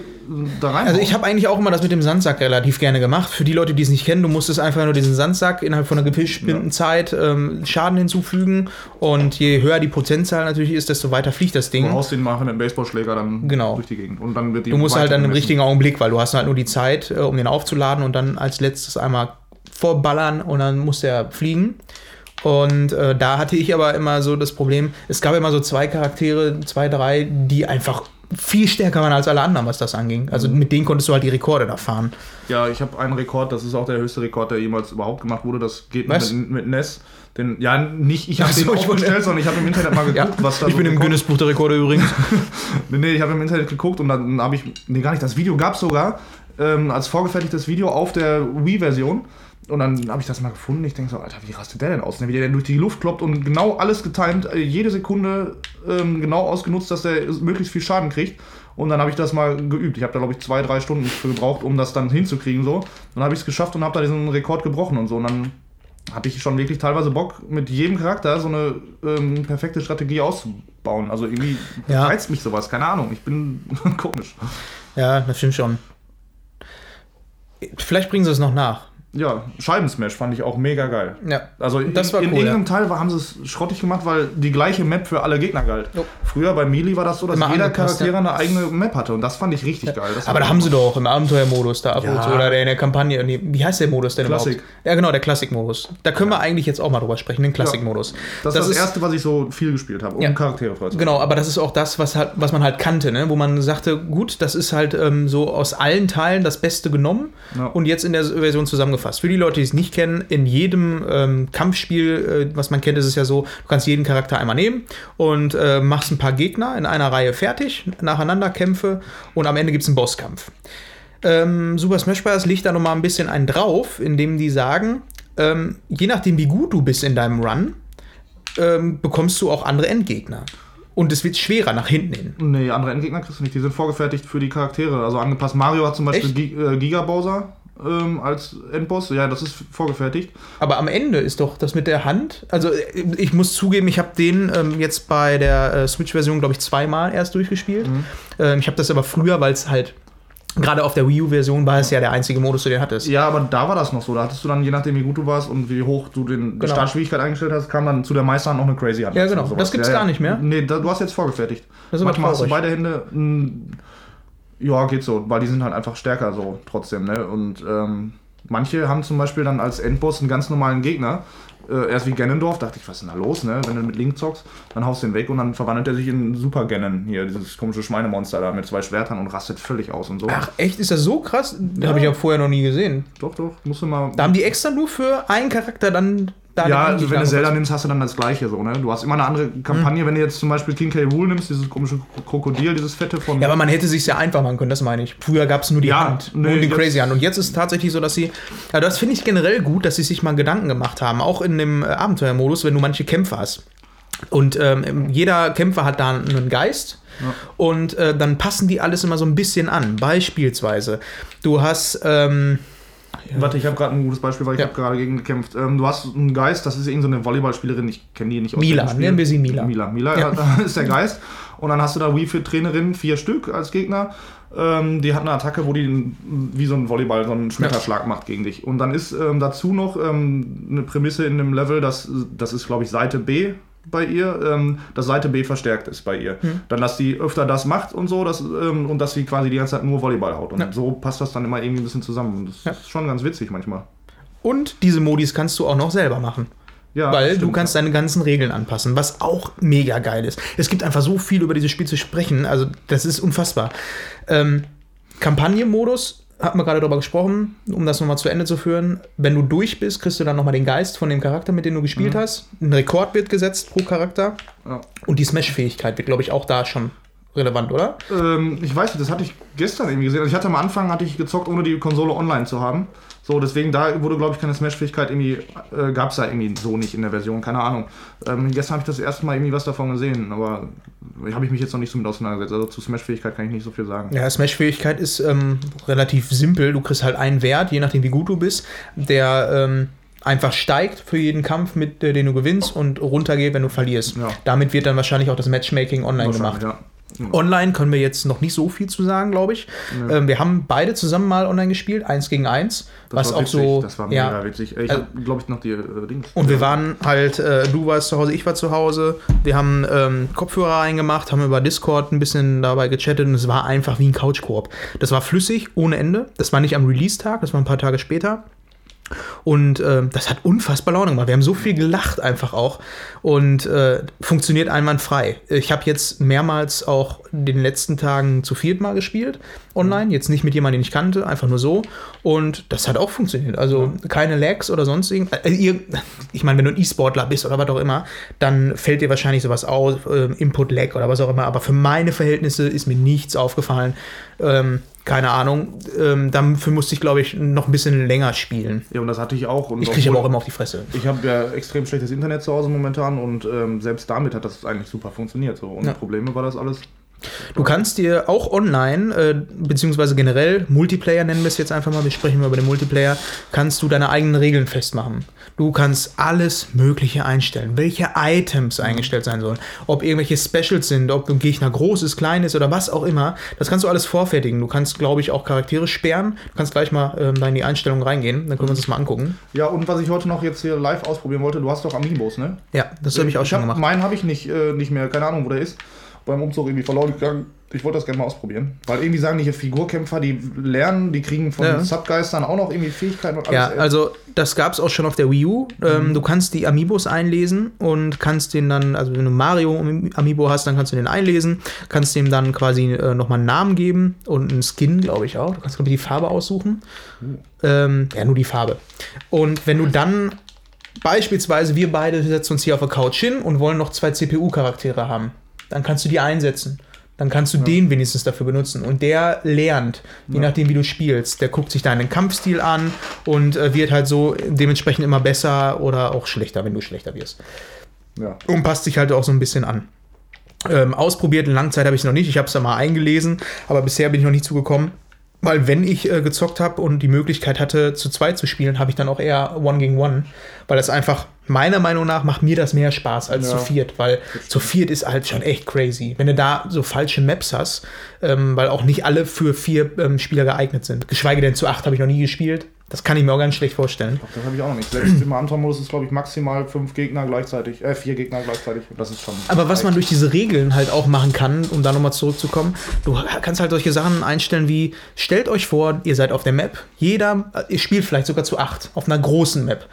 da rein. Also ich habe eigentlich auch immer das mit dem Sandsack relativ gerne gemacht. Für die Leute, die es nicht kennen, du musstest einfach nur diesen Sandsack innerhalb von einer bestimmten Ja. Zeit ähm, Schaden hinzufügen. Und je höher die Prozentzahl natürlich ist, desto weiter fliegt das Ding. Du haust den mit einem Baseballschläger dann Genau. durch die Gegend. Und dann wird die Du musst halt dann im richtigen Augenblick, weil du hast halt nur die Zeit, äh, um den aufzuladen und dann als letztes einmal vorballern und dann muss der fliegen. Und äh, da hatte ich aber immer so das Problem, es gab immer so zwei Charaktere, zwei, drei, die einfach viel stärker waren als alle anderen, was das anging. Also Mhm. mit denen konntest du halt die Rekorde da fahren. Ja, ich habe einen Rekord, das ist auch der höchste Rekord, der jemals überhaupt gemacht wurde. Das geht Was? mit, mit NES. Den, ja, nicht ich habe so, den aufgestellt, sondern ich habe im Internet mal Ja, geguckt, was da ich so bin im Guinness Buch der Rekorde übrigens. Nee, nee, ich habe im Internet geguckt und dann habe ich, nee, gar nicht, das Video gab es sogar ähm, als vorgefertigtes Video auf der Wii-Version. Und dann habe ich das mal gefunden. Ich denke so, Alter, wie rastet der denn aus? Ne? Wie der denn durch die Luft kloppt und genau alles getimt, äh, jede Sekunde ähm, genau ausgenutzt, dass der möglichst viel Schaden kriegt. Und dann habe ich das mal geübt. Ich habe da, glaube ich, zwei, drei Stunden für gebraucht, um das dann hinzukriegen. So. Dann habe ich es geschafft und habe da diesen Rekord gebrochen und so. Und dann hatte ich schon wirklich teilweise Bock, mit jedem Charakter so eine ähm, perfekte Strategie auszubauen. Also irgendwie Ja. reizt mich sowas, keine Ahnung. Ich bin komisch. ja, das stimmt schon. Vielleicht bringen sie es noch nach. Ja, Scheibensmash fand ich auch mega geil. Ja. Also Das war in, in cool, irgendeinem Teil war, haben sie es schrottig gemacht, weil die gleiche Map für alle Gegner galt. Jo. Früher bei Melee war das so, dass Immer jeder Charakter ja. eine eigene Map hatte und das fand ich richtig geil. Das Aber da haben sie doch im Abenteuermodus da ab und Ja. zu oder in der Kampagne. Nee, wie heißt der Modus denn Classic. überhaupt? Ja, genau, der Classic-Modus. Da können wir eigentlich jetzt auch mal drüber sprechen, den Classic-Modus. Das, ist das erste, was ich so viel gespielt habe, um Ja. Charaktere freizuschalten. Genau, aber das ist auch das, was, halt, was man halt kannte, ne? wo man sagte, gut, das ist halt ähm, so aus allen Teilen das Beste genommen Ja. und jetzt in der Version zusammengefasst. Für die Leute, die es nicht kennen, in jedem ähm, Kampfspiel, äh, was man kennt, ist es ja so, du kannst jeden Charakter einmal nehmen und äh, machst ein paar Gegner in einer Reihe fertig, nacheinander Kämpfe und am Ende gibt es einen Bosskampf. Ähm, Super Smash Bros. legt da nochmal ein bisschen einen drauf, indem die sagen, ähm, je nachdem, wie gut du bist in deinem Run, ähm, bekommst du auch andere Endgegner. Und es wird schwerer nach hinten hin. Nee, andere Endgegner kriegst du nicht. Die sind vorgefertigt für die Charaktere. Also angepasst. Mario hat zum Beispiel Echt? Äh, Giga Bowser ähm, als Endboss. Ja, das ist vorgefertigt. Aber am Ende ist doch das mit der Hand. Also äh, ich muss zugeben, ich habe den ähm, jetzt bei der äh, Switch-Version, glaube ich, zweimal erst durchgespielt. Ähm, ich habe das aber früher, weil es halt gerade auf der Wii U-Version war es ja der einzige Modus, den du hattest. Ja, aber da war das noch so. Da hattest du dann, je nachdem wie gut du warst und wie hoch du den, die Genau. Startschwierigkeit eingestellt hast, kam dann zu der Meisterhand noch eine Crazy Hand. Ja, genau. Das gibt's gar nicht mehr? Nee, da, du hast jetzt vorgefertigt. Das ist Manchmal hast du beide Hände. mh, ja, geht so, weil die sind halt einfach stärker so trotzdem. Ne? Und ähm, manche haben zum Beispiel dann als Endboss einen ganz normalen Gegner. Äh, erst wie Ganondorf, dachte ich, was ist denn da los, ne? Wenn du mit Link zockst, dann haust du ihn weg und dann verwandelt er sich in Super Ganon, hier, dieses komische Schweinemonster da mit zwei Schwertern und rastet völlig aus und so. Ach, echt? Ist das so krass? Habe ich ja vorher noch nie gesehen. Doch, doch, musst du mal. Da haben die extra nur für einen Charakter dann da Ja, also wenn du Zelda nimmst, hast du dann das gleiche so, ne? Du hast immer eine andere Mhm. Kampagne, wenn du jetzt zum Beispiel King K. Rool nimmst, dieses komische Krokodil, dieses fette von. Ja, aber man hätte sich ja einfach machen können, das meine ich. Früher gab es nur die Ja, Hand, nee, nur die Crazy Hand. Und jetzt ist es tatsächlich so, dass sie. Ja, das finde ich generell gut, dass sie sich mal Gedanken gemacht haben. Auch in dem äh, Abenteuermodus, wenn du manche Kämpfe hast. Und ähm, jeder Kämpfer hat da einen Geist. Und äh, dann passen die alles immer so ein bisschen an. Beispielsweise, du hast. Ähm, Warte, ich habe gerade ein gutes Beispiel, weil ich Ja. habe gerade gegen gekämpft. Ähm, du hast einen Geist, das ist irgendeine so eine Volleyballspielerin, ich kenne die nicht aus Mila, nennen wir sie Mila. Mila, Mila, Ja. ja. da ist der Geist. Und dann hast du da Wii Fit Trainerinnen, vier Stück als Gegner. Ähm, die hat eine Attacke, wo die wie so ein Volleyball so einen Schmetterschlag macht gegen dich. Und dann ist ähm, dazu noch ähm, eine Prämisse in dem Level, dass das ist, glaube ich, Seite B bei ihr, ähm, dass Seite B verstärkt ist bei ihr. Hm. Dann, dass die öfter das macht und so, dass, ähm, und dass sie quasi die ganze Zeit nur Volleyball haut. Und Ja. so passt das dann immer irgendwie ein bisschen zusammen. Das Ja. ist schon ganz witzig manchmal. und diese Modis kannst du auch noch selber machen. Ja, Weil du stimmt. kannst deine ganzen Regeln anpassen, was auch mega geil ist. Es gibt einfach so viel über dieses Spiel zu sprechen, also das ist unfassbar. Ähm, Kampagnenmodus, hatten wir gerade darüber gesprochen, um das nochmal zu Ende zu führen. Wenn du durch bist, kriegst du dann nochmal den Geist von dem Charakter, mit dem du gespielt hast. Ein Rekord wird gesetzt pro Charakter. Ja. Und die Smash-Fähigkeit wird, glaube ich, auch da schon relevant, oder? Ähm, ich weiß nicht, das hatte ich gestern irgendwie gesehen. Also ich hatte am Anfang hatte ich gezockt, ohne die Konsole online zu haben. So, deswegen da wurde, glaube ich, keine Smash-Fähigkeit irgendwie, äh, gab es da irgendwie so nicht in der Version, keine Ahnung. Ähm, gestern habe ich das erste Mal irgendwie was davon gesehen, aber habe ich mich jetzt noch nicht so mit auseinandergesetzt. Also zu Smash-Fähigkeit kann ich nicht so viel sagen. Ja, Smash-Fähigkeit ist ähm, relativ simpel. Du kriegst halt einen Wert, je nachdem wie gut du bist, der ähm, einfach steigt für jeden Kampf, mit äh, den du gewinnst und runtergeht, wenn du verlierst. Ja. Damit wird dann wahrscheinlich auch das Matchmaking online gemacht. Online können wir jetzt noch nicht so viel zu sagen, glaube ich. Ähm, wir haben beide zusammen mal online gespielt, eins gegen eins. Das was war auch witzig, so. Das war ja. mega witzig. Ich Also- habe, glaube ich, noch die äh, Dings. Und wir waren halt, äh, du warst zu Hause, ich war zu Hause. Wir haben ähm, Kopfhörer reingemacht, haben über Discord ein bisschen dabei gechattet und es war einfach wie ein Couchkoop. Das war flüssig, ohne Ende. Das war nicht am Release-Tag, das war ein paar Tage später. Und äh, das hat unfassbar Laune gemacht. Wir haben so viel gelacht einfach auch und äh, funktioniert einwandfrei. Ich habe jetzt mehrmals auch in den letzten Tagen zu viert mal gespielt online. Jetzt nicht mit jemandem, den ich kannte, einfach nur so. Und das hat auch funktioniert. Also keine Lags oder sonst irgendwas. Äh, ich meine, wenn du ein E-Sportler bist oder was auch immer, dann fällt dir wahrscheinlich sowas aus, äh, Input-Lag oder was auch immer. Aber für meine Verhältnisse ist mir nichts aufgefallen. Ähm, keine Ahnung. Ähm, dafür musste ich, glaube ich, noch ein bisschen länger spielen. Ja, und das hatte ich auch. Und Ich kriege aber auch immer auf die Fresse. Ich habe ja extrem schlechtes Internet zu Hause momentan und ähm, selbst damit hat das eigentlich super funktioniert. So. Ohne Ja. Probleme war das alles. Du kannst dir auch online, äh, beziehungsweise generell, Multiplayer nennen wir es jetzt einfach mal, wir sprechen mal über den Multiplayer, kannst du deine eigenen Regeln festmachen. Du kannst alles Mögliche einstellen, welche Items eingestellt sein sollen, ob irgendwelche Specials sind, ob ein Gegner groß ist, klein ist oder was auch immer. Das kannst du alles vorfertigen. Du kannst, glaube ich, auch Charaktere sperren. Du kannst gleich mal ähm, da in die Einstellungen reingehen, dann können wir uns das mal angucken. Ja, und was ich heute noch jetzt hier live ausprobieren wollte, du hast doch Amiibos, ne? Ja, das habe ich auch schon hab, gemacht. Meinen habe ich nicht, äh, nicht mehr, keine Ahnung, wo der ist. Beim Umzug irgendwie verloren gegangen. Ich wollte das gerne mal ausprobieren. Weil irgendwie sagen die hier Figurkämpfer, die lernen, die kriegen von Ja. Subgeistern auch noch irgendwie Fähigkeiten und alles. Ja, also das gab es auch schon auf der Wii U. Mhm. Ähm, du kannst die Amiibos einlesen und kannst den dann, also wenn du Mario Amiibo hast, dann kannst du den einlesen, kannst dem dann quasi äh, nochmal einen Namen geben und einen Skin, glaube ich auch. Du kannst, glaube ich, die Farbe aussuchen. Ähm, ja, nur die Farbe. Und wenn du dann beispielsweise, wir beide setzen uns hier auf der Couch hin und wollen noch zwei CPU-Charaktere haben, dann kannst du die einsetzen. Dann kannst du den wenigstens dafür benutzen. Und der lernt, je nachdem, wie du spielst. Der guckt sich deinen Kampfstil an und äh, wird halt so dementsprechend immer besser oder auch schlechter, wenn du schlechter wirst. ja. Und passt sich halt auch so ein bisschen an. Ähm, ausprobiert in Langzeit habe ich es noch nicht. Ich habe es da mal eingelesen, aber bisher bin ich noch nicht zugekommen. Weil wenn ich äh, gezockt habe und die Möglichkeit hatte, zu zweit zu spielen, habe ich dann auch eher One gegen One. Weil das einfach, meiner Meinung nach, macht mir das mehr Spaß als Ja. zu viert. Weil zu viert ist halt schon echt crazy. Wenn du da so falsche Maps hast, ähm, weil auch nicht alle für vier ähm, Spieler geeignet sind. Geschweige denn zu acht habe ich noch nie gespielt. Das kann ich mir auch ganz schlecht vorstellen. Das habe ich auch noch nicht. Selbst im Abenteuermodus ist, glaube ich, maximal fünf Gegner gleichzeitig, äh, vier Gegner gleichzeitig. Das ist schon. Aber was man durch diese Regeln halt auch machen kann, um da nochmal zurückzukommen, du kannst halt solche Sachen einstellen wie, stellt euch vor, ihr seid auf der Map, jeder, äh, ihr spielt vielleicht sogar zu acht, auf einer großen Map.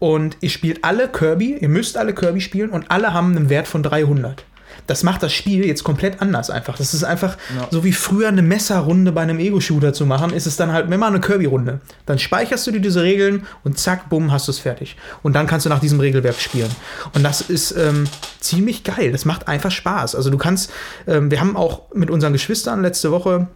Und ihr spielt alle Kirby, ihr müsst alle Kirby spielen und alle haben einen Wert von 300. Das macht das Spiel jetzt komplett anders einfach. Das ist einfach Ja. so wie früher eine Messerrunde bei einem Ego-Shooter zu machen, ist es dann halt immer eine Kirby-Runde. Dann speicherst du dir diese Regeln und zack, bumm, hast du es fertig. Und dann kannst du nach diesem Regelwerk spielen. Und das ist ähm, ziemlich geil. Das macht einfach Spaß. Also du kannst, ähm, wir haben auch mit unseren Geschwistern letzte Woche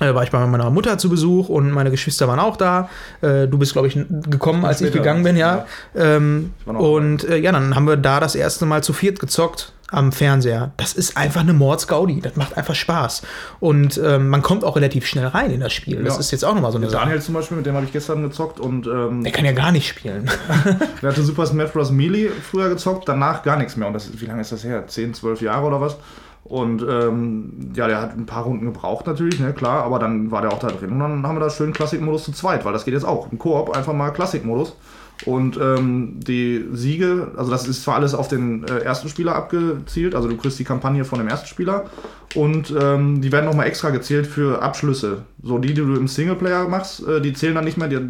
war ich bei meiner Mutter zu Besuch und meine Geschwister waren auch da. Äh, du bist, glaube ich, gekommen, als ich gegangen bin, ja. Ähm, war noch und äh, ja, dann haben wir da das erste Mal zu viert gezockt am Fernseher. Das ist einfach eine Mordsgaudi. Das macht einfach Spaß. Und ähm, man kommt auch relativ schnell rein in das Spiel. Das Ja. ist jetzt auch nochmal so eine Sache. Daniel zum Beispiel, mit dem habe ich gestern gezockt und ähm, Der kann ja gar nicht spielen. der hatte Super Smash Bros. Melee früher gezockt, danach gar nichts mehr. Und das, wie lange ist das her? 10, 12 Jahre oder was? Und ähm, ja, der hat ein paar Runden gebraucht natürlich, ne, klar, aber dann war der auch da drin. Und dann haben wir da schön Klassikmodus zu zweit, weil das geht jetzt auch. Im Koop einfach mal Klassikmodus. Und ähm, die Siege, also das ist zwar alles auf den äh, ersten Spieler abgezielt, also du kriegst die Kampagne von dem ersten Spieler und ähm, die werden nochmal extra gezählt für Abschlüsse. So die, die du im Singleplayer machst, äh, die zählen dann nicht mehr, die,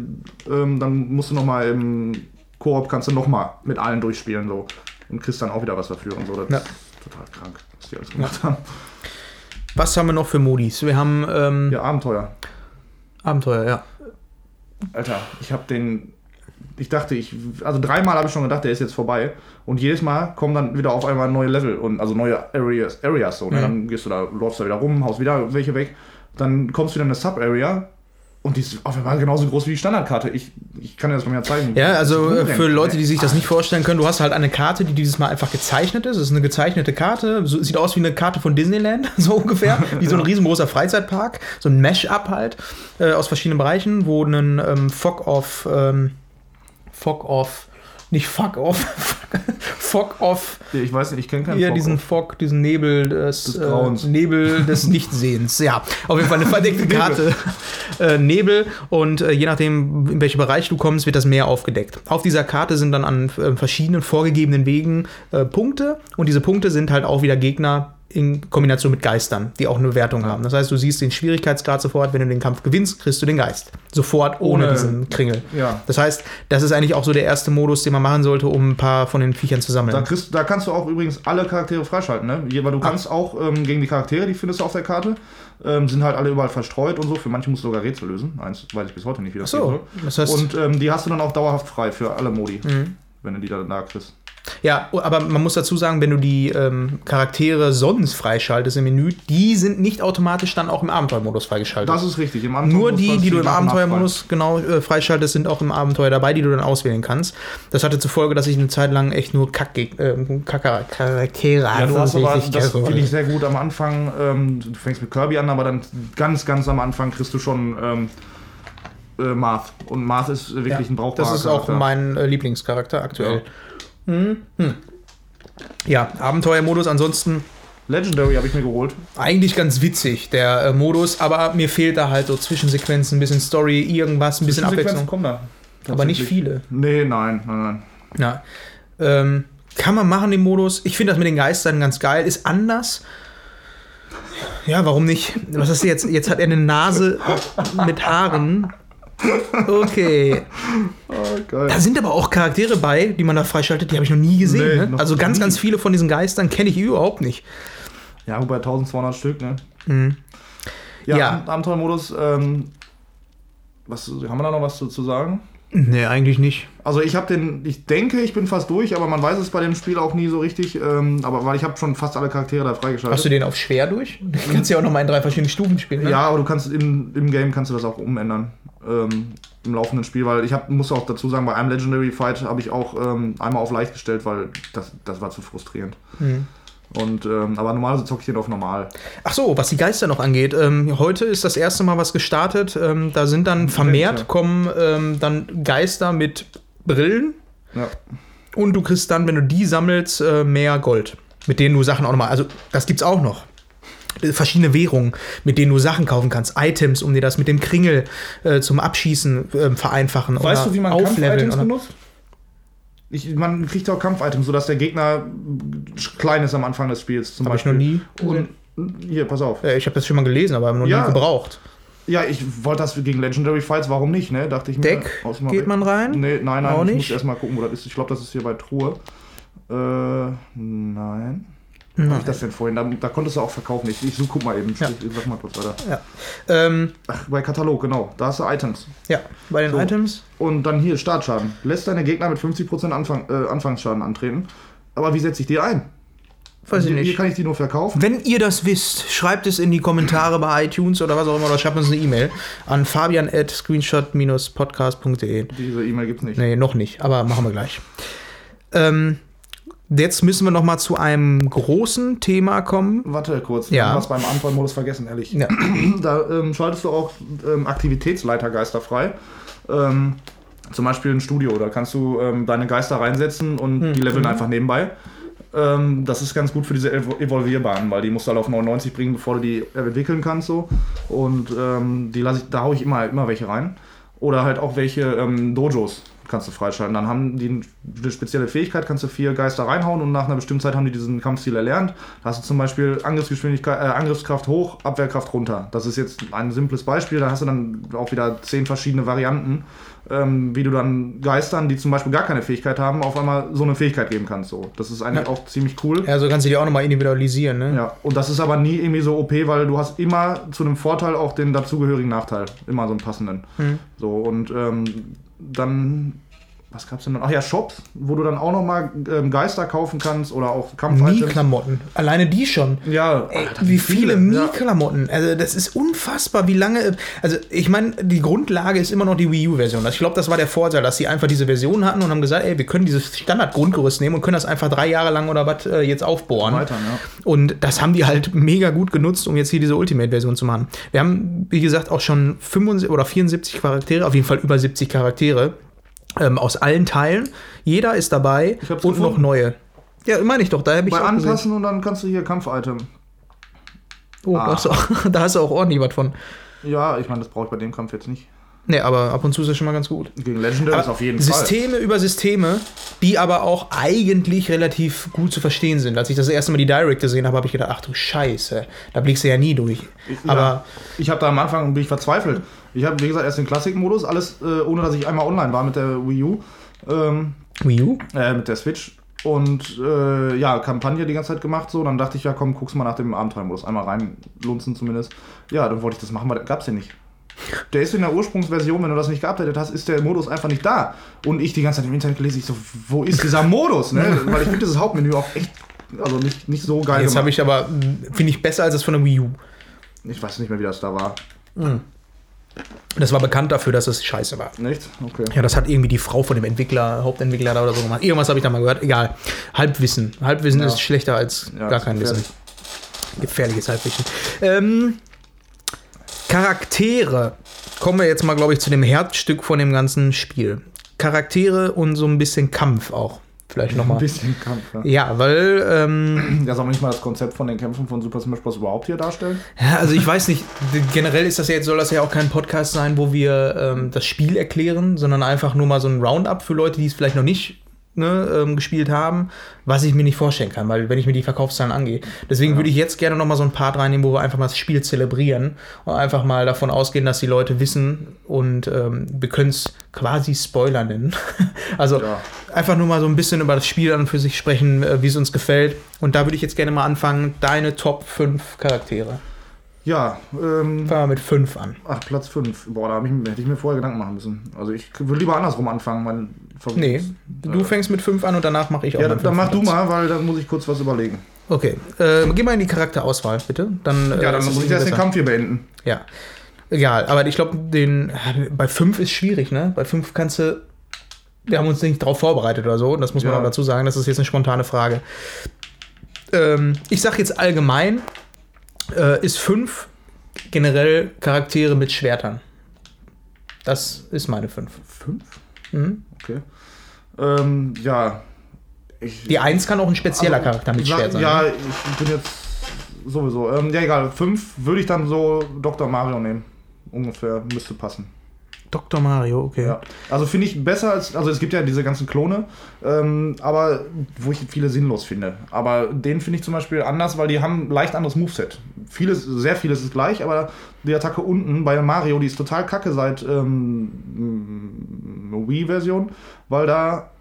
ähm, dann musst du nochmal im Koop kannst du nochmal mit allen durchspielen so und kriegst dann auch wieder was dafür und so. Das Ja. ist total krank, was die alles gemacht haben. Was haben wir noch für Modis? Wir haben ähm, Ja, Abenteuer. Abenteuer, ja. Alter, ich habe den. Ich dachte, ich. Also dreimal habe ich schon gedacht, der ist jetzt vorbei. Und jedes Mal kommen dann wieder auf einmal neue Level und also neue Areas, Areas so. Ne? Mhm. Dann gehst du da, läufst da wieder rum, haust wieder welche weg. Dann kommst du wieder in eine Sub-Area und die ist auf einmal genauso groß wie die Standardkarte. Ich, ich kann dir das mal mehr zeigen. Ja, also äh, für Leute, die sich das nicht vorstellen können, du hast halt eine Karte, die dieses Mal einfach gezeichnet ist. Es ist eine gezeichnete Karte, so, sieht aus wie eine Karte von Disneyland, so ungefähr, wie so ein riesengroßer Freizeitpark, so ein Mesh-Up halt äh, aus verschiedenen Bereichen, wo ein ähm, Fog of, ähm, Fog of, nicht Fuck off, Fog of. Ich weiß nicht, ich kenne keinen Hier Fog diesen Off. Fog, diesen Nebel des, Des Grauens. Äh, Nebel des Nichtsehens. Ja, auf jeden Fall eine verdeckte Karte. äh, Nebel und äh, je nachdem, in welchen Bereich du kommst, wird das Meer aufgedeckt. Auf dieser Karte sind dann an äh, verschiedenen vorgegebenen Wegen äh, Punkte und diese Punkte sind halt auch wieder Gegner in Kombination mit Geistern, die auch eine Wertung haben. Das heißt, du siehst den Schwierigkeitsgrad sofort, wenn du den Kampf gewinnst, kriegst du den Geist. Sofort ohne, Ohne- diesen Kringel. Ja. Das heißt, das ist eigentlich auch so der erste Modus, den man machen sollte, um ein paar von den Viechern zu sammeln. Da, kriegst, da kannst du auch übrigens alle Charaktere freischalten, ne? Weil du kannst auch ähm, gegen die Charaktere, die findest du auf der Karte, ähm, sind halt alle überall verstreut und so. Für manche musst du sogar Rätsel lösen. Eins weiß ich bis heute nicht, wie das Ach so, geht. das heißt- und ähm, die hast du dann auch dauerhaft frei für alle Modi, wenn du die dann da kriegst. Ja, aber man muss dazu sagen, wenn du die ähm, Charaktere sonst freischaltest im Menü, die sind nicht automatisch dann auch im Abenteuermodus freigeschaltet. Das ist richtig. Im Nur Abenteuermodus die, die du im Abenteuermodus genau äh, freischaltest, sind auch im Abenteuer dabei, die du dann auswählen kannst. Das hatte zur Folge, dass ich eine Zeit lang echt nur Kack äh, Kack Charaktere Ja, aber, richtig das geil finde ich sehr gut am Anfang. Ähm, du fängst mit Kirby an, aber dann ganz, ganz am Anfang kriegst du schon ähm, äh, Marth. Und Marth ist wirklich Ja, ein brauchbarer Das ist auch Charakter. mein äh, Lieblingscharakter aktuell. Hm. Hm. Ja, Abenteuermodus ansonsten Legendary habe ich mir geholt. eigentlich ganz witzig, der äh, Modus, aber mir fehlt da halt so Zwischensequenzen, ein bisschen Story, irgendwas, ein bisschen Abwechslung. kommen da. Aber nicht viele. Nee, nein, nein, nein. Ja. Ähm, kann man machen, den Modus. Ich finde das mit den Geistern ganz geil. Ist anders. Ja, warum nicht? Was ist jetzt? Jetzt hat er eine Nase mit Haaren. Okay. Oh, geil. Da sind aber auch Charaktere bei, die man da freischaltet, die habe ich noch nie gesehen. Nee, ne? noch Also ganz, nie. ganz viele von diesen Geistern kenne ich überhaupt nicht. Ja, wobei 1200 Stück, ne? Mhm. Ja, Ja. Ab- Abenteuermodus, ähm, was, haben wir da noch was zu, zu sagen? Nee, eigentlich nicht. Also ich habe den, ich denke, ich bin fast durch, aber man weiß es bei dem Spiel auch nie so richtig. Ähm, aber weil ich habe schon fast alle Charaktere da freigeschaltet. Hast du den auf schwer durch? Du kannst ja auch noch mal in drei verschiedenen Stufen spielen. Ne? Ja, aber du kannst im, im Game kannst du das auch umändern. Ähm, Im laufenden Spiel, weil ich hab, muss auch dazu sagen, bei einem Legendary Fight habe ich auch ähm, einmal auf leicht gestellt, weil das, das war zu frustrierend. Mhm. Und ähm, aber normalerweise zocke ich den auf normal. Ach so, was die Geister noch angeht. Ähm, heute ist das erste Mal was gestartet. Ähm, da sind dann vermehrt ja. kommen ähm, dann Geister mit Brillen Ja. und du kriegst dann, wenn du die sammelst, äh, mehr Gold. Mit denen du Sachen auch nochmal. Also, das gibt's auch noch. Äh, Verschiedene Währungen, mit denen du Sachen kaufen kannst, Items, um dir das mit dem Kringel äh, zum Abschießen ähm, vereinfachen. Weißt oder du, wie man aufleveln Kampf-Items benutzt? Ich, man kriegt auch Kampf-Items, sodass der Gegner klein ist am Anfang des Spiels zum Hab ich Beispiel. noch nie Und hier, pass auf. Äh, ich habe das schon mal gelesen, aber noch Ja. nie gebraucht. Ja, ich wollte das gegen Legendary Fights, warum nicht, ne? Dachte ich mir. Deck, geht man rein? Nee, nein, nein, Auch ich nicht? muss erstmal gucken, wo das ist. Ich glaube, das ist hier bei Truhe. Äh, nein. Wo hab ich das denn vorhin? Da, da konntest du auch verkaufen. Ich, ich such, guck mal eben. Ja. Ich, sag mal kurz weiter. Ja. Ähm, Ach, bei Katalog, genau. Da hast du Items. ja, bei den So. Items. Und dann hier, Startschaden. Lässt deine Gegner mit 50% Anfang, äh, Anfangsschaden antreten. Aber wie setze ich die ein? Weiß ich hier, hier nicht. kann ich die nur verkaufen. Wenn ihr das wisst, schreibt es in die Kommentare bei iTunes oder was auch immer oder schreibt uns eine E-Mail an fabian at screenshot-podcast.de. Diese E-Mail gibt's nicht. Nee, noch nicht, aber machen wir gleich. Ähm, jetzt müssen wir noch mal zu einem großen Thema kommen. Warte kurz, Ja. was beim Antwortmodus vergessen, ehrlich. Ja. Da ähm, schaltest du auch ähm, Aktivitätsleitergeister frei. Ähm, zum Beispiel ein Studio, da kannst du ähm, deine Geister reinsetzen und Hm, die leveln einfach nebenbei. Ähm, das ist ganz gut für diese Evo Evolvierbahnen, weil die musst du halt auf 99 bringen, bevor du die entwickeln kannst. So. Und ähm, die lasse ich, da haue ich immer, immer welche rein. Oder halt auch welche ähm, Dojos kannst du freischalten. Dann haben die eine spezielle Fähigkeit, kannst du vier Geister reinhauen und nach einer bestimmten Zeit haben die diesen Kampfstil erlernt. Da hast du zum Beispiel Angriffsgeschwindigkeit, äh, Angriffskraft hoch, Abwehrkraft runter. Das ist jetzt ein simples Beispiel. Da hast du dann auch wieder zehn verschiedene Varianten, ähm, wie du dann Geistern, die zum Beispiel gar keine Fähigkeit haben, auf einmal so eine Fähigkeit geben kannst. So. Das ist eigentlich Ja. auch ziemlich cool. Also kannst du die auch noch mal individualisieren, ne? Ja, und das ist aber nie irgendwie so OP, weil du hast immer zu einem Vorteil auch den dazugehörigen Nachteil. Immer so einen passenden. Mhm. So, und ähm, dann, was gab's denn noch? Ach ja, Shops, wo du dann auch nochmal ähm, Geister kaufen kannst oder auch Kampf-Items. Mi-Klamotten. Alleine die schon. Ja, Ey, wie viele Ja. Mi-Klamotten. Also, das ist unfassbar, wie lange. Also, ich meine, die Grundlage ist immer noch die Wii U-Version. Ich glaube, das war der Vorteil, dass sie einfach diese Version hatten und haben gesagt, ey, wir können dieses Standard-Grundgerüst nehmen und können das einfach drei Jahre lang oder was äh, jetzt aufbohren. Weiter, ja. Und das haben die halt mega gut genutzt, um jetzt hier diese Ultimate-Version zu machen. Wir haben, wie gesagt, auch schon 75 oder 74 Charaktere, auf jeden Fall über 70 Charaktere ähm, aus allen Teilen. Jeder ist dabei Ich und noch gefunden. neue. Ja, meine ich doch, da habe ich Bei auch gesehen. Anpassen und dann kannst du hier Kampf-Item. Oh, Ah. da, hast du auch, da hast du auch ordentlich was von. Ja, ich meine, das brauche ich bei dem Kampf jetzt nicht. Nee, aber ab und zu ist das schon mal ganz gut. Gegen Legendary ist auf jeden Fall. Systeme über Systeme, die aber auch eigentlich relativ gut zu verstehen sind. Als ich das erste Mal die Direct gesehen habe, habe ich gedacht, ach du Scheiße, da blickst du ja nie durch. Ja, Aber ich habe da am Anfang bin ich verzweifelt. Ich habe, wie gesagt, erst den Klassikmodus, alles äh, ohne dass ich einmal online war mit der Wii U, ähm, Wii U? äh, mit der Switch. Und äh, ja, Kampagne die ganze Zeit gemacht so. Dann dachte ich, ja komm, guck's mal nach dem Abenteuermodus. Einmal reinlunzen zumindest. Ja, dann wollte ich das machen, weil gab's den nicht. Der ist in der Ursprungsversion, wenn du das nicht geupdatet hast, ist der Modus einfach nicht da. Und ich die ganze Zeit im Internet gelesen, ich so, wo ist dieser Modus? Ne? Weil ich finde dieses Hauptmenü auch echt, also nicht, nicht so geil Jetzt habe ich aber, finde ich besser als das von der Wii U. ich weiß nicht mehr, wie das da war. Das war bekannt dafür, dass es scheiße war. Nicht? Okay. Ja, das hat irgendwie die Frau von dem Entwickler, Hauptentwickler da oder so gemacht. Irgendwas habe ich da mal gehört. Egal. Halbwissen. Halbwissen Ja. ist schlechter als Ja, gar kein. Wissen. Gefährliches Halbwissen. Ähm, Charaktere. Kommen wir jetzt mal, glaube ich, zu dem Herzstück von dem ganzen Spiel. Charaktere und so ein bisschen Kampf auch. Vielleicht Ein nochmal. bisschen Kampf, ja. Ja, weil, ähm, Ja, soll man nicht mal das Konzept von den Kämpfen von Super Smash Bros. überhaupt hier darstellen? ja, also ich weiß nicht, generell ist das ja jetzt, soll das ja auch kein Podcast sein, wo wir ähm, das Spiel erklären, sondern einfach nur mal so ein Roundup für Leute, die es vielleicht noch nicht ne, ähm, gespielt haben, was ich mir nicht vorstellen kann, weil wenn ich mir die Verkaufszahlen angehe. Deswegen würde ich jetzt gerne noch mal so ein Part reinnehmen, wo wir einfach mal das Spiel zelebrieren und einfach mal davon ausgehen, dass die Leute wissen und ähm, wir können es quasi Spoiler nennen. also Ja. einfach nur mal so ein bisschen über das Spiel an und für sich sprechen, äh, wie es uns gefällt. Und da würde ich jetzt gerne mal anfangen, deine Top 5 Charaktere. Ja, ähm, Fangen wir mit 5 an. ach, Platz 5. Boah, da ich, hätte ich mir vorher Gedanken machen müssen. Also ich würde lieber andersrum anfangen. Mein Nee, du fängst mit 5 an und danach mache ich auch Ja, dann, dann mach du mal, weil dann muss ich kurz was überlegen. Okay, äh, geh mal in die Charakterauswahl, bitte. Dann, äh, Ja, dann muss ich erst den. Kampf hier beenden. Ja, egal. Aber ich glaube, den bei 5 ist schwierig, ne? Bei 5 kannst du. Wir haben uns nicht drauf vorbereitet oder so. Das muss man Ja. auch dazu sagen. Das ist jetzt eine spontane Frage. Ähm, ich sag jetzt allgemein, äh, ist 5 generell Charaktere mit Schwertern. Das ist meine 5. Fünf? Mhm. Okay. Ähm, ja. Ich, Die 1 kann auch ein spezieller Also, Charakter mit sag- Schwert sein. Ja, ne? ich bin jetzt sowieso. Ähm, ja, egal. Fünf würde ich dann so Dr. Mario nehmen. Ungefähr. Müsste passen. Dr. Mario, okay. Ja. Also finde ich besser als. Also es gibt ja diese ganzen Klone, ähm, aber wo ich viele sinnlos finde. Aber den finde ich zum Beispiel anders, weil die haben leicht anderes Moveset. Vieles, sehr vieles ist gleich, aber die Attacke unten bei Mario, die ist total kacke seit ähm, Wii-Version, weil da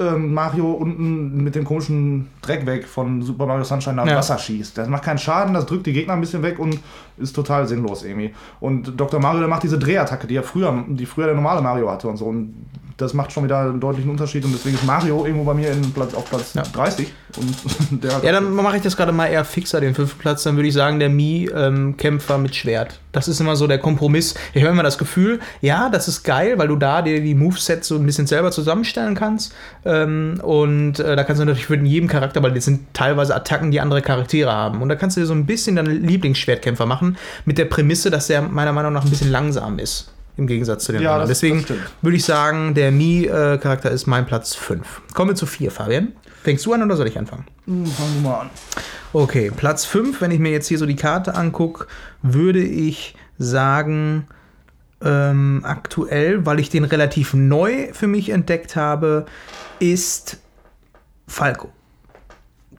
ähm, Mario unten mit dem komischen Dreck weg von Super Mario Sunshine nach Ja. Wasser schießt. Das macht keinen Schaden, das drückt die Gegner ein bisschen weg und ist total sinnlos irgendwie. Und Dr. Mario, der macht diese Drehattacke, die ja früher, die früher der normale Mario hatte und so. Und das macht schon wieder einen deutlichen Unterschied und deswegen ist Mario irgendwo bei mir in Platz, auf Platz Ja. 30. Und der Ja, dann mache ich das gerade mal eher fixer, den fünften Platz. Dann würde ich sagen, der Mi-Kämpfer mit Schwert. Das ist immer so der Kompromiss. Ich habe immer das Gefühl, ja, das ist geil, weil du da dir die Movesets so ein bisschen selber zusammenstellen kannst. Ähm, und äh, da kannst du natürlich für jedem Charakter, weil das sind teilweise Attacken, die andere Charaktere haben. Und da kannst du dir so ein bisschen deine Lieblingsschwertkämpfer machen, mit der Prämisse, dass der meiner Meinung nach ein bisschen langsam ist. Im Gegensatz zu den Ja, anderen. das- Deswegen das würde ich sagen, der Mi-Charakter ist mein Platz 5. Kommen wir zu 4, Fabian. Fängst du an oder soll ich anfangen? Hm, Fangen wir mal an. Okay, Platz 5, wenn ich mir jetzt hier so die Karte angucke, würde ich sagen, ähm, aktuell, weil ich den relativ neu für mich entdeckt habe, ist Falco.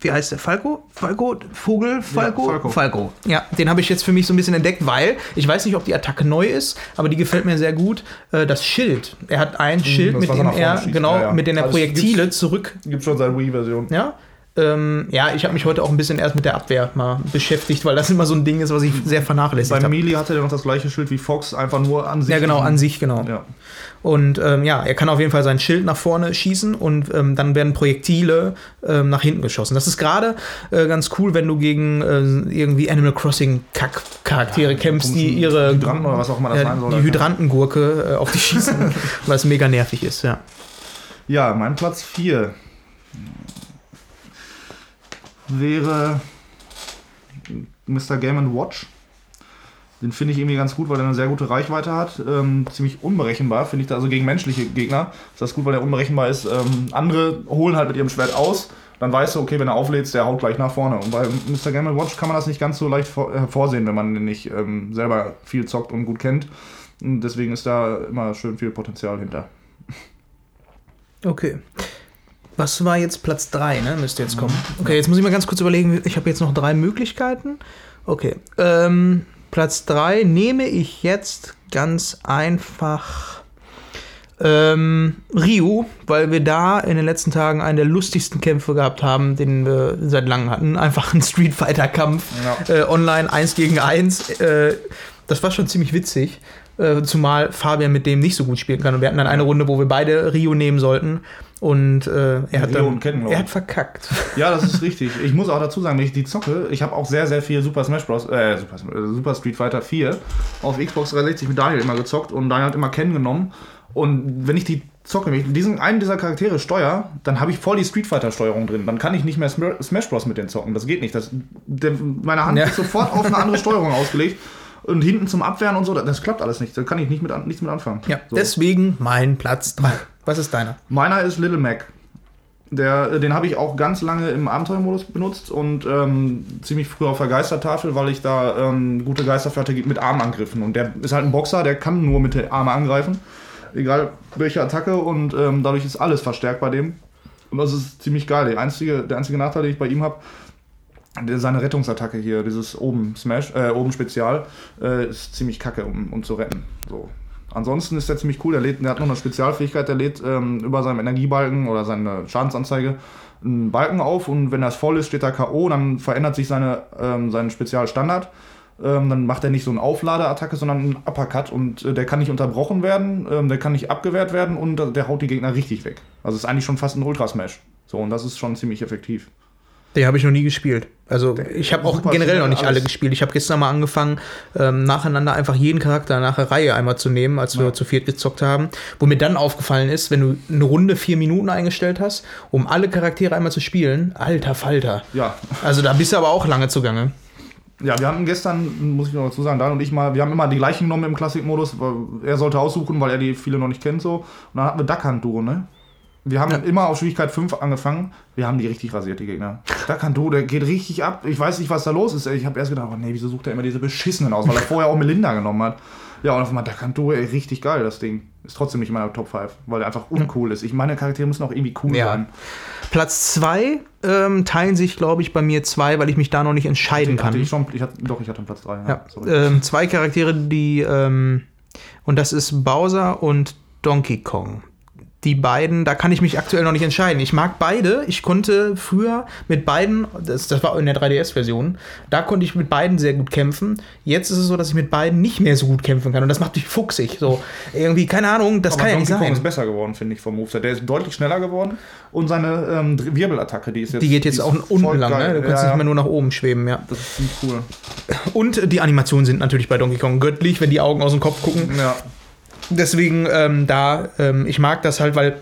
Wie heißt der? Falco? Falco? Vogel? Falco? Falco. Falco. Ja, den habe ich jetzt für mich so ein bisschen entdeckt, weil ich weiß nicht, ob die Attacke neu ist, aber die gefällt mir sehr gut. Äh, das Schild. Er hat ein Schild, das, mit er dem er, genau, Ja, ja. mit dem er Also es Projektile gibt's- zurück Gibt schon seit Wii-Version. ja. Ähm, ja, ich habe mich heute auch ein bisschen erst mit der Abwehr mal beschäftigt, weil das immer so ein Ding ist, was ich sehr vernachlässigt Bei habe. Melee hatte der noch das gleiche Schild wie Fox, einfach nur an sich. Ja, genau, an sich, genau. Ja. Und ähm, ja, er kann auf jeden Fall sein Schild nach vorne schießen und ähm, dann werden Projektile ähm, nach hinten geschossen. Das ist gerade äh, ganz cool, wenn du gegen äh, irgendwie Animal Crossing Kack Charaktere kämpfst, die ihre Hydranten oder was auch immer das ja, sein soll. die Hydrantengurke äh, auf dich schießen, weil es mega nervig ist, ja. Ja, mein Platz 4 wäre Mr. Game Watch. Den finde ich irgendwie ganz gut, weil er eine sehr gute Reichweite hat. Ähm, ziemlich unberechenbar, finde ich da. Also gegen menschliche Gegner ist das gut, weil er unberechenbar ist. Ähm, andere holen halt mit ihrem Schwert aus dann weißt du, okay, wenn er auflädt, der haut gleich nach vorne. Und bei Mr. Game Watch kann man das nicht ganz so leicht vor, hervorsehen, wenn man den nicht ähm, selber viel zockt und gut kennt. Und deswegen ist da immer schön viel Potenzial hinter. Okay. Was war jetzt Platz 3, ne? Müsste jetzt kommen. Okay, jetzt muss ich mal ganz kurz überlegen. Ich habe jetzt noch drei Möglichkeiten. Okay. Ähm, Platz 3 nehme ich jetzt ganz einfach ähm, Ryu, weil wir da in den letzten Tagen einen der lustigsten Kämpfe gehabt haben, den wir seit langem hatten. Einfach ein Street Fighter-Kampf Ja. äh, online, 1 gegen 1. Äh, das war schon ziemlich witzig. Äh, zumal Fabian mit dem nicht so gut spielen kann. Und wir hatten dann eine Runde, wo wir beide Rio nehmen sollten. Und äh, er, hat dann, und Ken, glaub er hat verkackt. Ja, das ist richtig. Ich muss auch dazu sagen, wenn ich die zocke, ich habe auch sehr, sehr viel Super Smash Bros. Äh, Super, äh, Super Street Fighter 4 auf Xbox 360 mit Daniel immer gezockt und Daniel hat immer Ken genommen. Und wenn ich die zocke, wenn ich diesen einen dieser Charaktere steuer, dann habe ich voll die Street Fighter Steuerung drin. Dann kann ich nicht mehr Sm Smash Bros mit denen zocken. Das geht nicht. Das, der, meine Hand Ja. ist sofort auf eine andere Steuerung ausgelegt. Und hinten zum Abwehren und so, das, das klappt alles nicht. Da kann ich nicht mit, nichts mit anfangen. Ja, so. deswegen mein Platz 3. Was ist deiner? Meiner ist Little Mac. Der, den habe ich auch ganz lange im Abenteuermodus benutzt und ähm, ziemlich früh auf der Geistertafel, weil ich da ähm, gute Geisterfährte gibt mit Armangriffen. Und der ist halt ein Boxer, der kann nur mit der Arme angreifen. Egal welche Attacke und ähm, dadurch ist alles verstärkt bei dem. Und das ist ziemlich geil. Der einzige, der einzige Nachteil, den ich bei ihm habe, seine Rettungsattacke hier, dieses oben Smash, äh, oben Spezial, äh, ist ziemlich kacke, um, um zu retten. So. Ansonsten ist der ziemlich cool. Der, lädt, der hat noch eine Spezialfähigkeit, der lädt ähm, über seinem Energiebalken oder seine Schadensanzeige einen Balken auf und wenn das voll ist, steht da K.O., dann verändert sich seine, ähm, sein Spezialstandard. Ähm, dann macht er nicht so eine Aufladeattacke, sondern einen Uppercut und äh, der kann nicht unterbrochen werden, ähm, der kann nicht abgewehrt werden und äh, der haut die Gegner richtig weg. Also ist eigentlich schon fast ein Ultra-Smash. So, und das ist schon ziemlich effektiv. Den habe ich noch nie gespielt. Also ich habe auch generell noch nicht alle gespielt. Ich habe gestern mal angefangen, ähm, nacheinander einfach jeden Charakter nach der Reihe einmal zu nehmen, als wir Ja. zu viert gezockt haben. Wo mir dann aufgefallen ist, wenn du eine Runde vier Minuten eingestellt hast, um alle Charaktere einmal zu spielen, alter Falter. Ja, Also da bist du aber auch lange zugange. Ja, wir hatten gestern, muss ich noch dazu sagen, Dan und ich mal, wir haben immer die gleichen genommen im Klassikmodus. Er sollte aussuchen, weil er die viele noch nicht kennt so. Und dann hatten wir Duckhand-Duo, ne? Wir haben Ja. immer auf Schwierigkeit 5 angefangen. Wir haben die richtig rasiert, die Gegner. Duckhand-Duo, der geht richtig ab. Ich weiß nicht, was da los ist. Ich habe erst gedacht, oh nee, wieso sucht er immer diese beschissenen aus? Weil er vorher auch Melinda genommen hat. Ja, und auf einmal Duckhand-Duo, ey, richtig geil, das Ding. Ist trotzdem nicht in meiner Top 5, weil er einfach uncool ist. Ich meine, Charaktere müssen auch irgendwie cool Ja. sein. Platz zwei ähm, teilen sich, glaube ich, bei mir zwei, weil ich mich da noch nicht entscheiden Hatte kann. ich schon, ich hatte, doch, ich hatte einen Platz 3. Ja, ähm, zwei Charaktere, die, ähm, und das ist Bowser und Donkey Kong. Die beiden, da kann ich mich aktuell noch nicht entscheiden. Ich mag beide. Ich konnte früher mit beiden, das, das war in der 3DS-Version, da konnte ich mit beiden sehr gut kämpfen. Jetzt ist es so, dass ich mit beiden nicht mehr so gut kämpfen kann. Und das macht mich fuchsig. So, irgendwie, keine Ahnung, das Aber kann ja nicht Donkey Kong sein. ist besser geworden, finde ich, vom Moveset. Der ist deutlich schneller geworden und seine ähm, Wirbelattacke, die ist jetzt. Die geht jetzt ist auch unten lang, ne? Du kannst ja, nicht mehr nur nach oben schweben, ja. Das ist ziemlich cool. Und die Animationen sind natürlich bei Donkey Kong göttlich, wenn die Augen aus dem Kopf gucken. Ja. Deswegen ähm, da, ähm, ich mag das halt, weil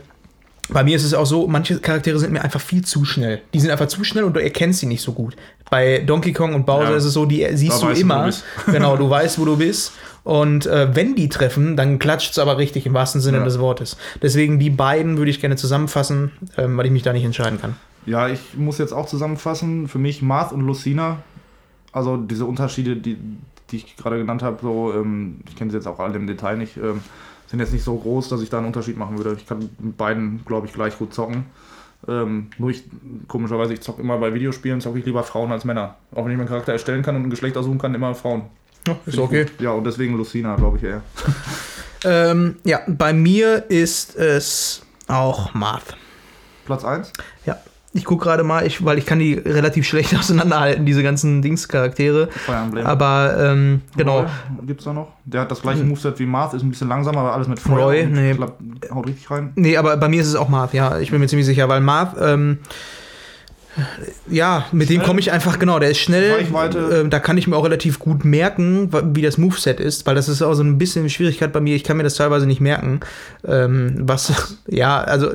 bei mir ist es auch so, manche Charaktere sind mir einfach viel zu schnell. Die sind einfach zu schnell und du erkennst sie nicht so gut. Bei Donkey Kong und Bowser Ja. ist es so, die siehst Da du immer. du genau, du weißt, wo du bist. Und äh, wenn die treffen, dann klatscht es aber richtig im wahrsten Sinne Ja. des Wortes. Deswegen die beiden würde ich gerne zusammenfassen, ähm, weil ich mich da nicht entscheiden kann. ja, ich muss jetzt auch zusammenfassen. Für mich Marth und Lucina, also diese Unterschiede, die, die ich gerade genannt habe, so, ähm, ich kenne sie jetzt auch alle im Detail nicht, ähm, sind jetzt nicht so groß, dass ich da einen Unterschied machen würde. Ich kann mit beiden, glaube ich, gleich gut zocken. Ähm, nur ich, komischerweise, ich zocke immer bei Videospielen, zocke ich lieber Frauen als Männer. Auch wenn ich meinen Charakter erstellen kann und ein Geschlecht aussuchen kann, immer Frauen. Ja, ist Find okay. Ja, und deswegen Lucina, glaube ich eher. Ähm, ja, bei mir ist es auch Marth. Platz 1? Ja. Ich gucke gerade mal, ich, weil ich kann die relativ schlecht auseinanderhalten, diese ganzen Dings-Charaktere. Aber ähm, genau. Roy Gibt's da noch? Der hat das gleiche Moveset wie Marth, ist ein bisschen langsamer, aber alles mit Feuer. Roy, nee. klapp- haut richtig rein. Nee, aber bei mir ist es auch Marth, ja. Ich bin mir ziemlich sicher, weil Marth, ähm, ja, mit dem Schnell. komme ich einfach, genau, der ist schnell. Reichweite. Ähm, da kann ich mir auch relativ gut merken, wie das Moveset ist, weil das ist auch so ein bisschen eine Schwierigkeit bei mir. Ich kann mir das teilweise nicht merken. Ähm, was, ja, also,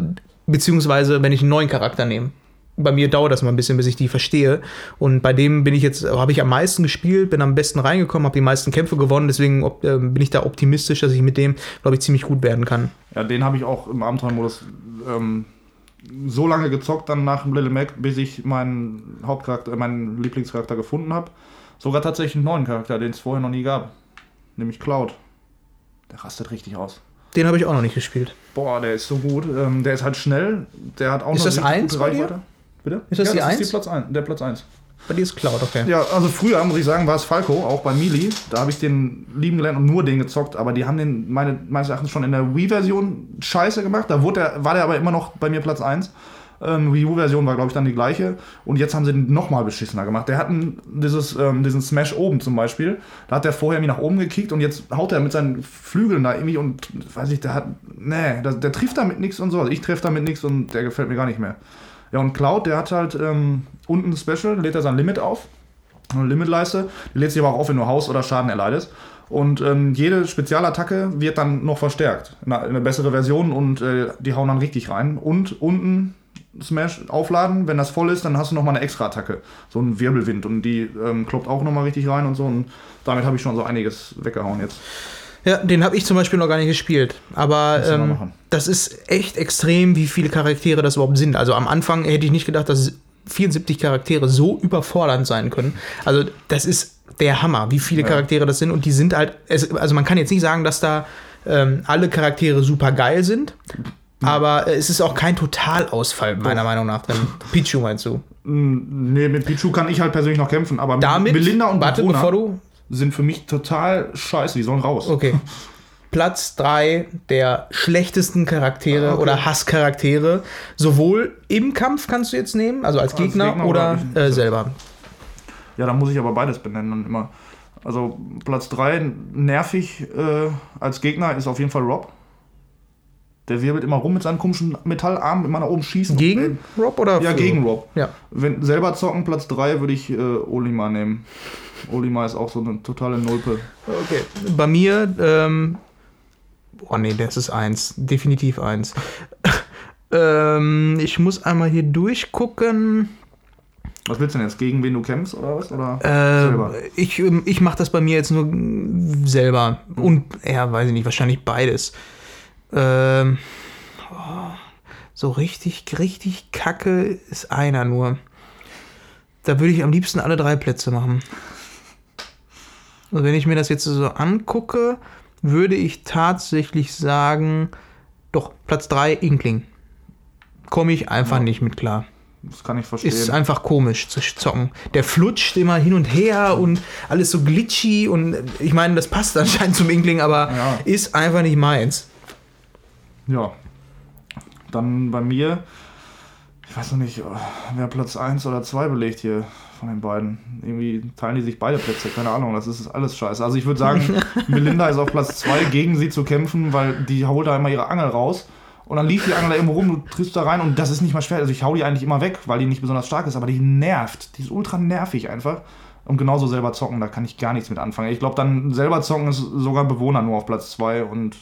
beziehungsweise, wenn ich einen neuen Charakter nehme. Bei mir dauert das mal ein bisschen, bis ich die verstehe. Und bei dem bin ich jetzt, habe ich am meisten gespielt, bin am besten reingekommen, habe die meisten Kämpfe gewonnen. Deswegen op- ähm, bin ich da optimistisch, dass ich mit dem, glaube ich, ziemlich gut werden kann. Ja, den habe ich auch im Abenteuermodus ähm, so lange gezockt dann nach Little Mac, bis ich meinen Hauptcharakter, meinen Lieblingscharakter gefunden habe. Sogar tatsächlich einen neuen Charakter, den es vorher noch nie gab. Nämlich Cloud. Der rastet richtig aus. Den habe ich auch noch nicht gespielt. Boah, der ist so gut. Ähm, der ist halt schnell. Der hat auch Ist eine das eins bei dir? Reichweite. Bitte? Ist das ja, die das eins? ist die Platz ein, der Platz 1. Bei dir ist Cloud, okay. Ja, also früher, muss ich sagen, war es Falco, auch bei Melee. Da habe ich den lieben gelernt und nur den gezockt. Aber die haben den meine, meines Erachtens schon in der Wii-Version scheiße gemacht. Da wurde der, war der aber immer noch bei mir Platz 1. Ähm, Wii U-Version war, glaube ich, dann die gleiche. Und jetzt haben sie den nochmal beschissener gemacht. Der hat ein, dieses, ähm, diesen Smash oben zum Beispiel. Da hat der vorher irgendwie nach oben gekickt und jetzt haut er mit seinen Flügeln da irgendwie und, weiß ich, der hat, nee, der, der trifft damit nichts und so. Also ich treffe damit nichts und der gefällt mir gar nicht mehr. Ja, und Cloud, der hat halt ähm, unten ein Special, lädt er sein Limit auf. Eine Limitleiste. Die lädt sich aber auch auf, wenn du Haus oder Schaden erleidest. Und ähm, jede Spezialattacke wird dann noch verstärkt. In eine, in eine bessere Version und äh, die hauen dann richtig rein. Und unten Smash aufladen, wenn das voll ist, dann hast du nochmal eine extra Attacke. So ein Wirbelwind. Und die ähm, kloppt auch nochmal richtig rein und so. Und damit habe ich schon so einiges weggehauen jetzt. Ja, den habe ich zum Beispiel noch gar nicht gespielt. Aber ähm, das ist echt extrem, wie viele Charaktere das überhaupt sind. Also am Anfang hätte ich nicht gedacht, dass 74 Charaktere so überfordernd sein können. Also das ist der Hammer, wie viele Ja. Charaktere das sind. Und die sind halt, es, also man kann jetzt nicht sagen, dass da ähm, alle Charaktere super geil sind. Aber äh, es ist auch kein Totalausfall, meiner Meinung nach. Pichu meinst du? Mm, Nee, mit Pichu kann ich halt persönlich noch kämpfen. Aber Damit, Melinda und warte, bevor du, sind für mich total scheiße. Die sollen raus. Okay. Platz 3 der schlechtesten Charaktere Ah, okay. oder Hasscharaktere. Sowohl im Kampf kannst du jetzt nehmen, also als, Als Gegner, Gegner oder, oder- äh, selber. Ja, da muss ich aber beides benennen dann immer. Also Platz 3, nervig äh, als Gegner ist auf jeden Fall Rob. Der wirbelt immer rum mit seinen komischen Metallarmen, immer nach oben schießen. Gegen Rob oder? Ja, gegen Rob. Ja. Wenn selber zocken, Platz 3 würde ich äh, Olimar nehmen. Olimar ist auch so eine totale Nulpe. Okay. Bei mir, ähm, oh nee, das ist eins. Definitiv eins. ähm, ich muss einmal hier durchgucken. Was willst du denn jetzt? Gegen wen du kämpfst oder was? Oder selber? Äh, ich ähm, ich mache das bei mir jetzt nur selber. Und, ja, weiß ich nicht, wahrscheinlich beides. Ähm, oh, so richtig, richtig kacke ist einer nur. Da würde ich am liebsten alle drei Plätze machen. Und wenn ich mir das jetzt so angucke, würde ich tatsächlich sagen, doch, Platz 3, Inkling. Komme ich einfach Ja. nicht mit klar. Das kann ich verstehen. Ist einfach komisch zu zocken. Der flutscht immer hin und her und alles so glitchy und ich meine, das passt anscheinend zum Inkling, aber Ja. ist einfach nicht meins. Ja. Dann bei mir, ich weiß noch nicht, wer Platz 1 oder 2 belegt hier von den beiden. Irgendwie teilen die sich beide Plätze, keine Ahnung, das ist alles scheiße. Also ich würde sagen, Melinda ist auf Platz 2, gegen sie zu kämpfen, weil die holt da immer ihre Angel raus. Und dann liegt die Angel da irgendwo rum, du triffst da rein und das ist nicht mal schwer. Also ich hau die eigentlich immer weg, weil die nicht besonders stark ist, aber die nervt. Die ist ultra nervig einfach. Und genauso selber zocken, da kann ich gar nichts mit anfangen. Ich glaube, dann selber zocken ist sogar Bewohner nur auf Platz 2 und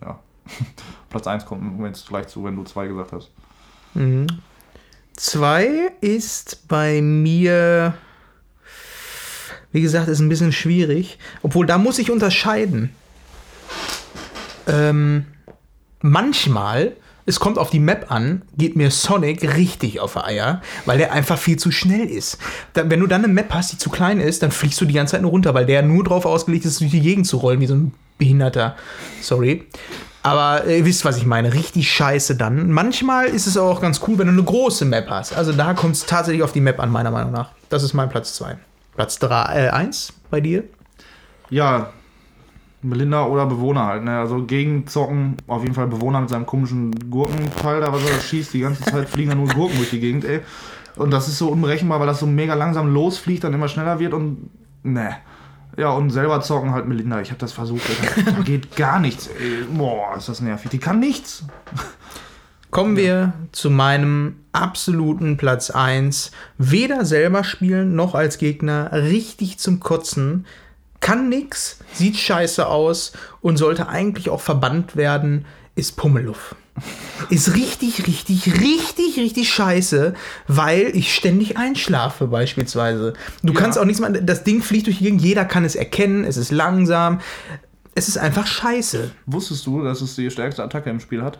ja. Platz 1 kommt mir jetzt gleich zu, wenn du 2 gesagt hast. Mhm. Zwei ist bei mir, wie gesagt, ist ein bisschen schwierig. Obwohl, da muss ich unterscheiden. Ähm, manchmal, es kommt auf die Map an, geht mir Sonic richtig auf Eier, weil der einfach viel zu schnell ist. Da, wenn du dann eine Map hast, die zu klein ist, dann fliegst du die ganze Zeit nur runter, weil der nur drauf ausgelegt ist, durch die Gegend zu rollen, wie so ein Behinderter. Sorry. Aber ihr wisst, was ich meine. Richtig scheiße dann. Manchmal ist es auch ganz cool, wenn du eine große Map hast. Also da kommt es tatsächlich auf die Map an, meiner Meinung nach. Das ist mein Platz 2. Platz 3, äh, 1 bei dir? Ja, Melinda oder Bewohner halt, ne? Also gegen Zocken, auf jeden Fall Bewohner mit seinem komischen Gurkenteil da, was er da schießt, die ganze Zeit fliegen da nur Gurken durch die Gegend, ey. Und das ist so unberechenbar, weil das so mega langsam losfliegt, dann immer schneller wird und ne. Ja, und selber zocken halt Melinda. Ich habe das versucht, da geht gar nichts, ey. Boah, ist das nervig. Die kann nichts. Kommen wir zu meinem absoluten Platz 1. Weder selber spielen noch als Gegner richtig zum Kotzen. Kann nix, sieht scheiße aus und sollte eigentlich auch verbannt werden, ist Pummeluff. Ist richtig, richtig, richtig, richtig scheiße, weil ich ständig einschlafe beispielsweise. Du Ja. kannst auch nichts machen, das Ding fliegt durch die Gegend, jeder kann es erkennen, es ist langsam. Es ist einfach scheiße. Wusstest du, dass es die stärkste Attacke im Spiel hat?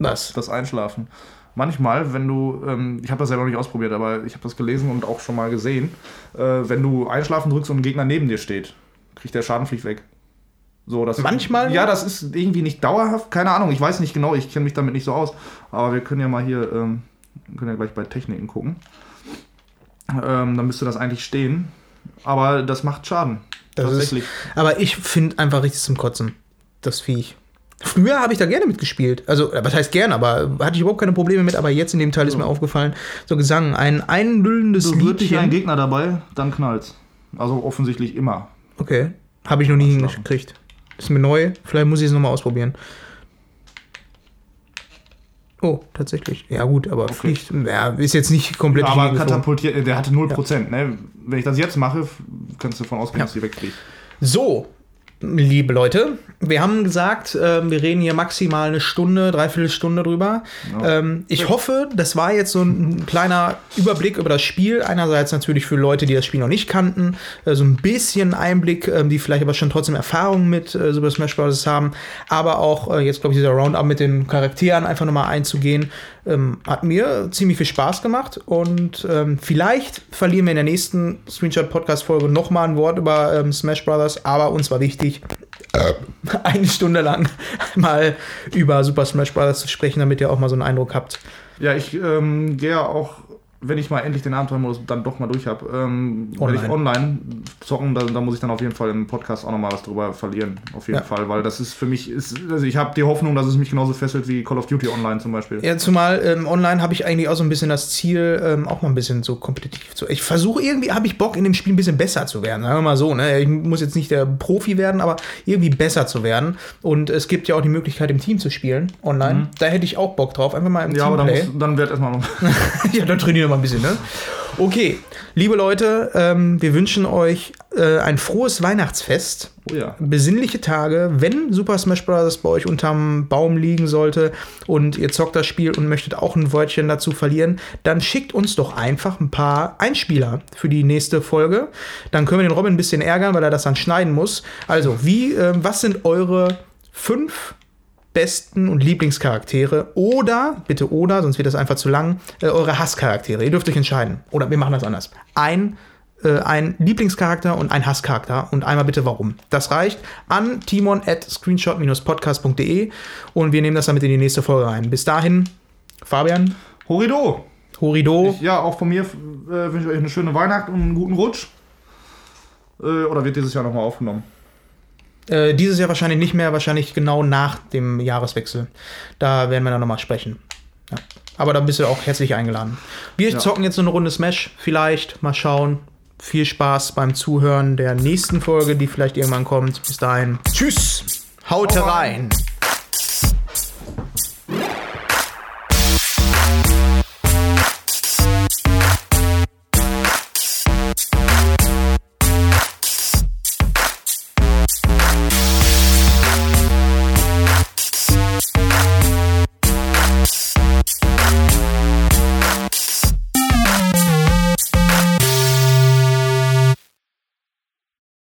Was? Das Einschlafen. Manchmal, wenn du, ähm, ich habe das selber noch nicht ausprobiert, aber ich habe das gelesen und auch schon mal gesehen, äh, wenn du Einschlafen drückst und ein Gegner neben dir steht, kriegt der Schadenflieg weg. So, das Manchmal? Ja, das ist irgendwie nicht dauerhaft, keine Ahnung, ich weiß nicht genau, ich kenne mich damit nicht so aus. Aber wir können ja mal hier, ähm, können ja gleich bei Techniken gucken. Ähm, dann müsste das eigentlich stehen. Aber das macht Schaden. Das Tatsächlich. Ist, aber ich finde einfach richtig zum Kotzen, das Viech. Früher habe ich da gerne mitgespielt. Also, was heißt gerne, aber hatte ich überhaupt keine Probleme mit. Aber jetzt in dem Teil ist mir aufgefallen, so Gesang, ein einlüllendes so wird dich ein. Gegner dabei, dann knallt's. Also offensichtlich immer. Okay, habe ich noch nie hingekriegt. Ist mir neu, vielleicht muss ich es nochmal ausprobieren. Oh, tatsächlich. Ja, gut, aber fliegt. Ja, ist jetzt nicht komplett aber katapultiert, der hatte 0%. Ne? Wenn ich das jetzt mache, kannst du davon ausgehen, Ja. dass die wegfliegt. So, liebe Leute, wir haben gesagt, ähm, wir reden hier maximal eine Stunde, dreiviertel Stunde drüber. Ja. Ähm, ich hoffe, das war jetzt so ein kleiner Überblick über das Spiel. Einerseits natürlich für Leute, die das Spiel noch nicht kannten, äh, so ein bisschen Einblick, ähm, die vielleicht aber schon trotzdem Erfahrung mit äh, Super Smash Bros. haben. Aber auch äh, jetzt, glaube ich, dieser Roundup mit den Charakteren einfach nochmal einzugehen, ähm, hat mir ziemlich viel Spaß gemacht. Und ähm, vielleicht verlieren wir in der nächsten Screenshot-Podcast-Folge nochmal ein Wort über ähm, Smash Bros. Aber uns war wichtig, eine Stunde lang mal über Super Smash Bros. zu sprechen, damit ihr auch mal so einen Eindruck habt. Ja, ich ähm, gehe ja auch, wenn ich mal endlich den Abenteuermodus dann doch mal durch habe, ähm, werde ich online zocken, da, da muss ich dann auf jeden Fall im Podcast auch nochmal was drüber verlieren. Auf jeden Ja. Fall, weil das ist für mich, ist, also ich habe die Hoffnung, dass es mich genauso fesselt wie Call of Duty Online zum Beispiel. Ja, zumal ähm, online habe ich eigentlich auch so ein bisschen das Ziel, ähm, auch mal ein bisschen so kompetitiv zu. Ich versuche irgendwie, habe ich Bock, in dem Spiel ein bisschen besser zu werden. Sagen wir mal so, ne? Ich muss jetzt nicht der Profi werden, aber irgendwie besser zu werden. Und es gibt ja auch die Möglichkeit, im Team zu spielen, online. Da hätte ich auch Bock drauf, einfach mal im Ja, aber dann, Teamplay. muss, dann wird erstmal noch. ja, dann trainieren wir mal ein bisschen, ne? Okay, liebe Leute, ähm, wir wünschen euch äh, ein frohes Weihnachtsfest. Oh ja. Besinnliche Tage, wenn Super Smash Bros. bei euch unterm Baum liegen sollte und ihr zockt das Spiel und möchtet auch ein Wörtchen dazu verlieren, dann schickt uns doch einfach ein paar Einspieler für die nächste Folge. Dann können wir den Robin ein bisschen ärgern, weil er das dann schneiden muss. Also, wie, äh, was sind eure fünf besten und Lieblingscharaktere oder, bitte oder, sonst wird das einfach zu lang, äh, eure Hasscharaktere. Ihr dürft euch entscheiden. Oder wir machen das anders. Ein, äh, ein Lieblingscharakter und ein Hasscharakter und einmal bitte warum. Das reicht an timon at screenshot-podcast.de und wir nehmen das damit in die nächste Folge rein. Bis dahin, Fabian, Horido! Horido. Ja, auch von mir äh, wünsche ich euch eine schöne Weihnacht und einen guten Rutsch. Äh, oder wird dieses Jahr nochmal aufgenommen? Äh, dieses Jahr wahrscheinlich nicht mehr, wahrscheinlich genau nach dem Jahreswechsel. Da werden wir dann nochmal sprechen. Ja. Aber da bist du auch herzlich eingeladen. Wir ja. zocken jetzt so eine Runde Smash, vielleicht. Mal schauen. Viel Spaß beim Zuhören der nächsten Folge, die vielleicht irgendwann kommt. Bis dahin. Tschüss. Haut rein.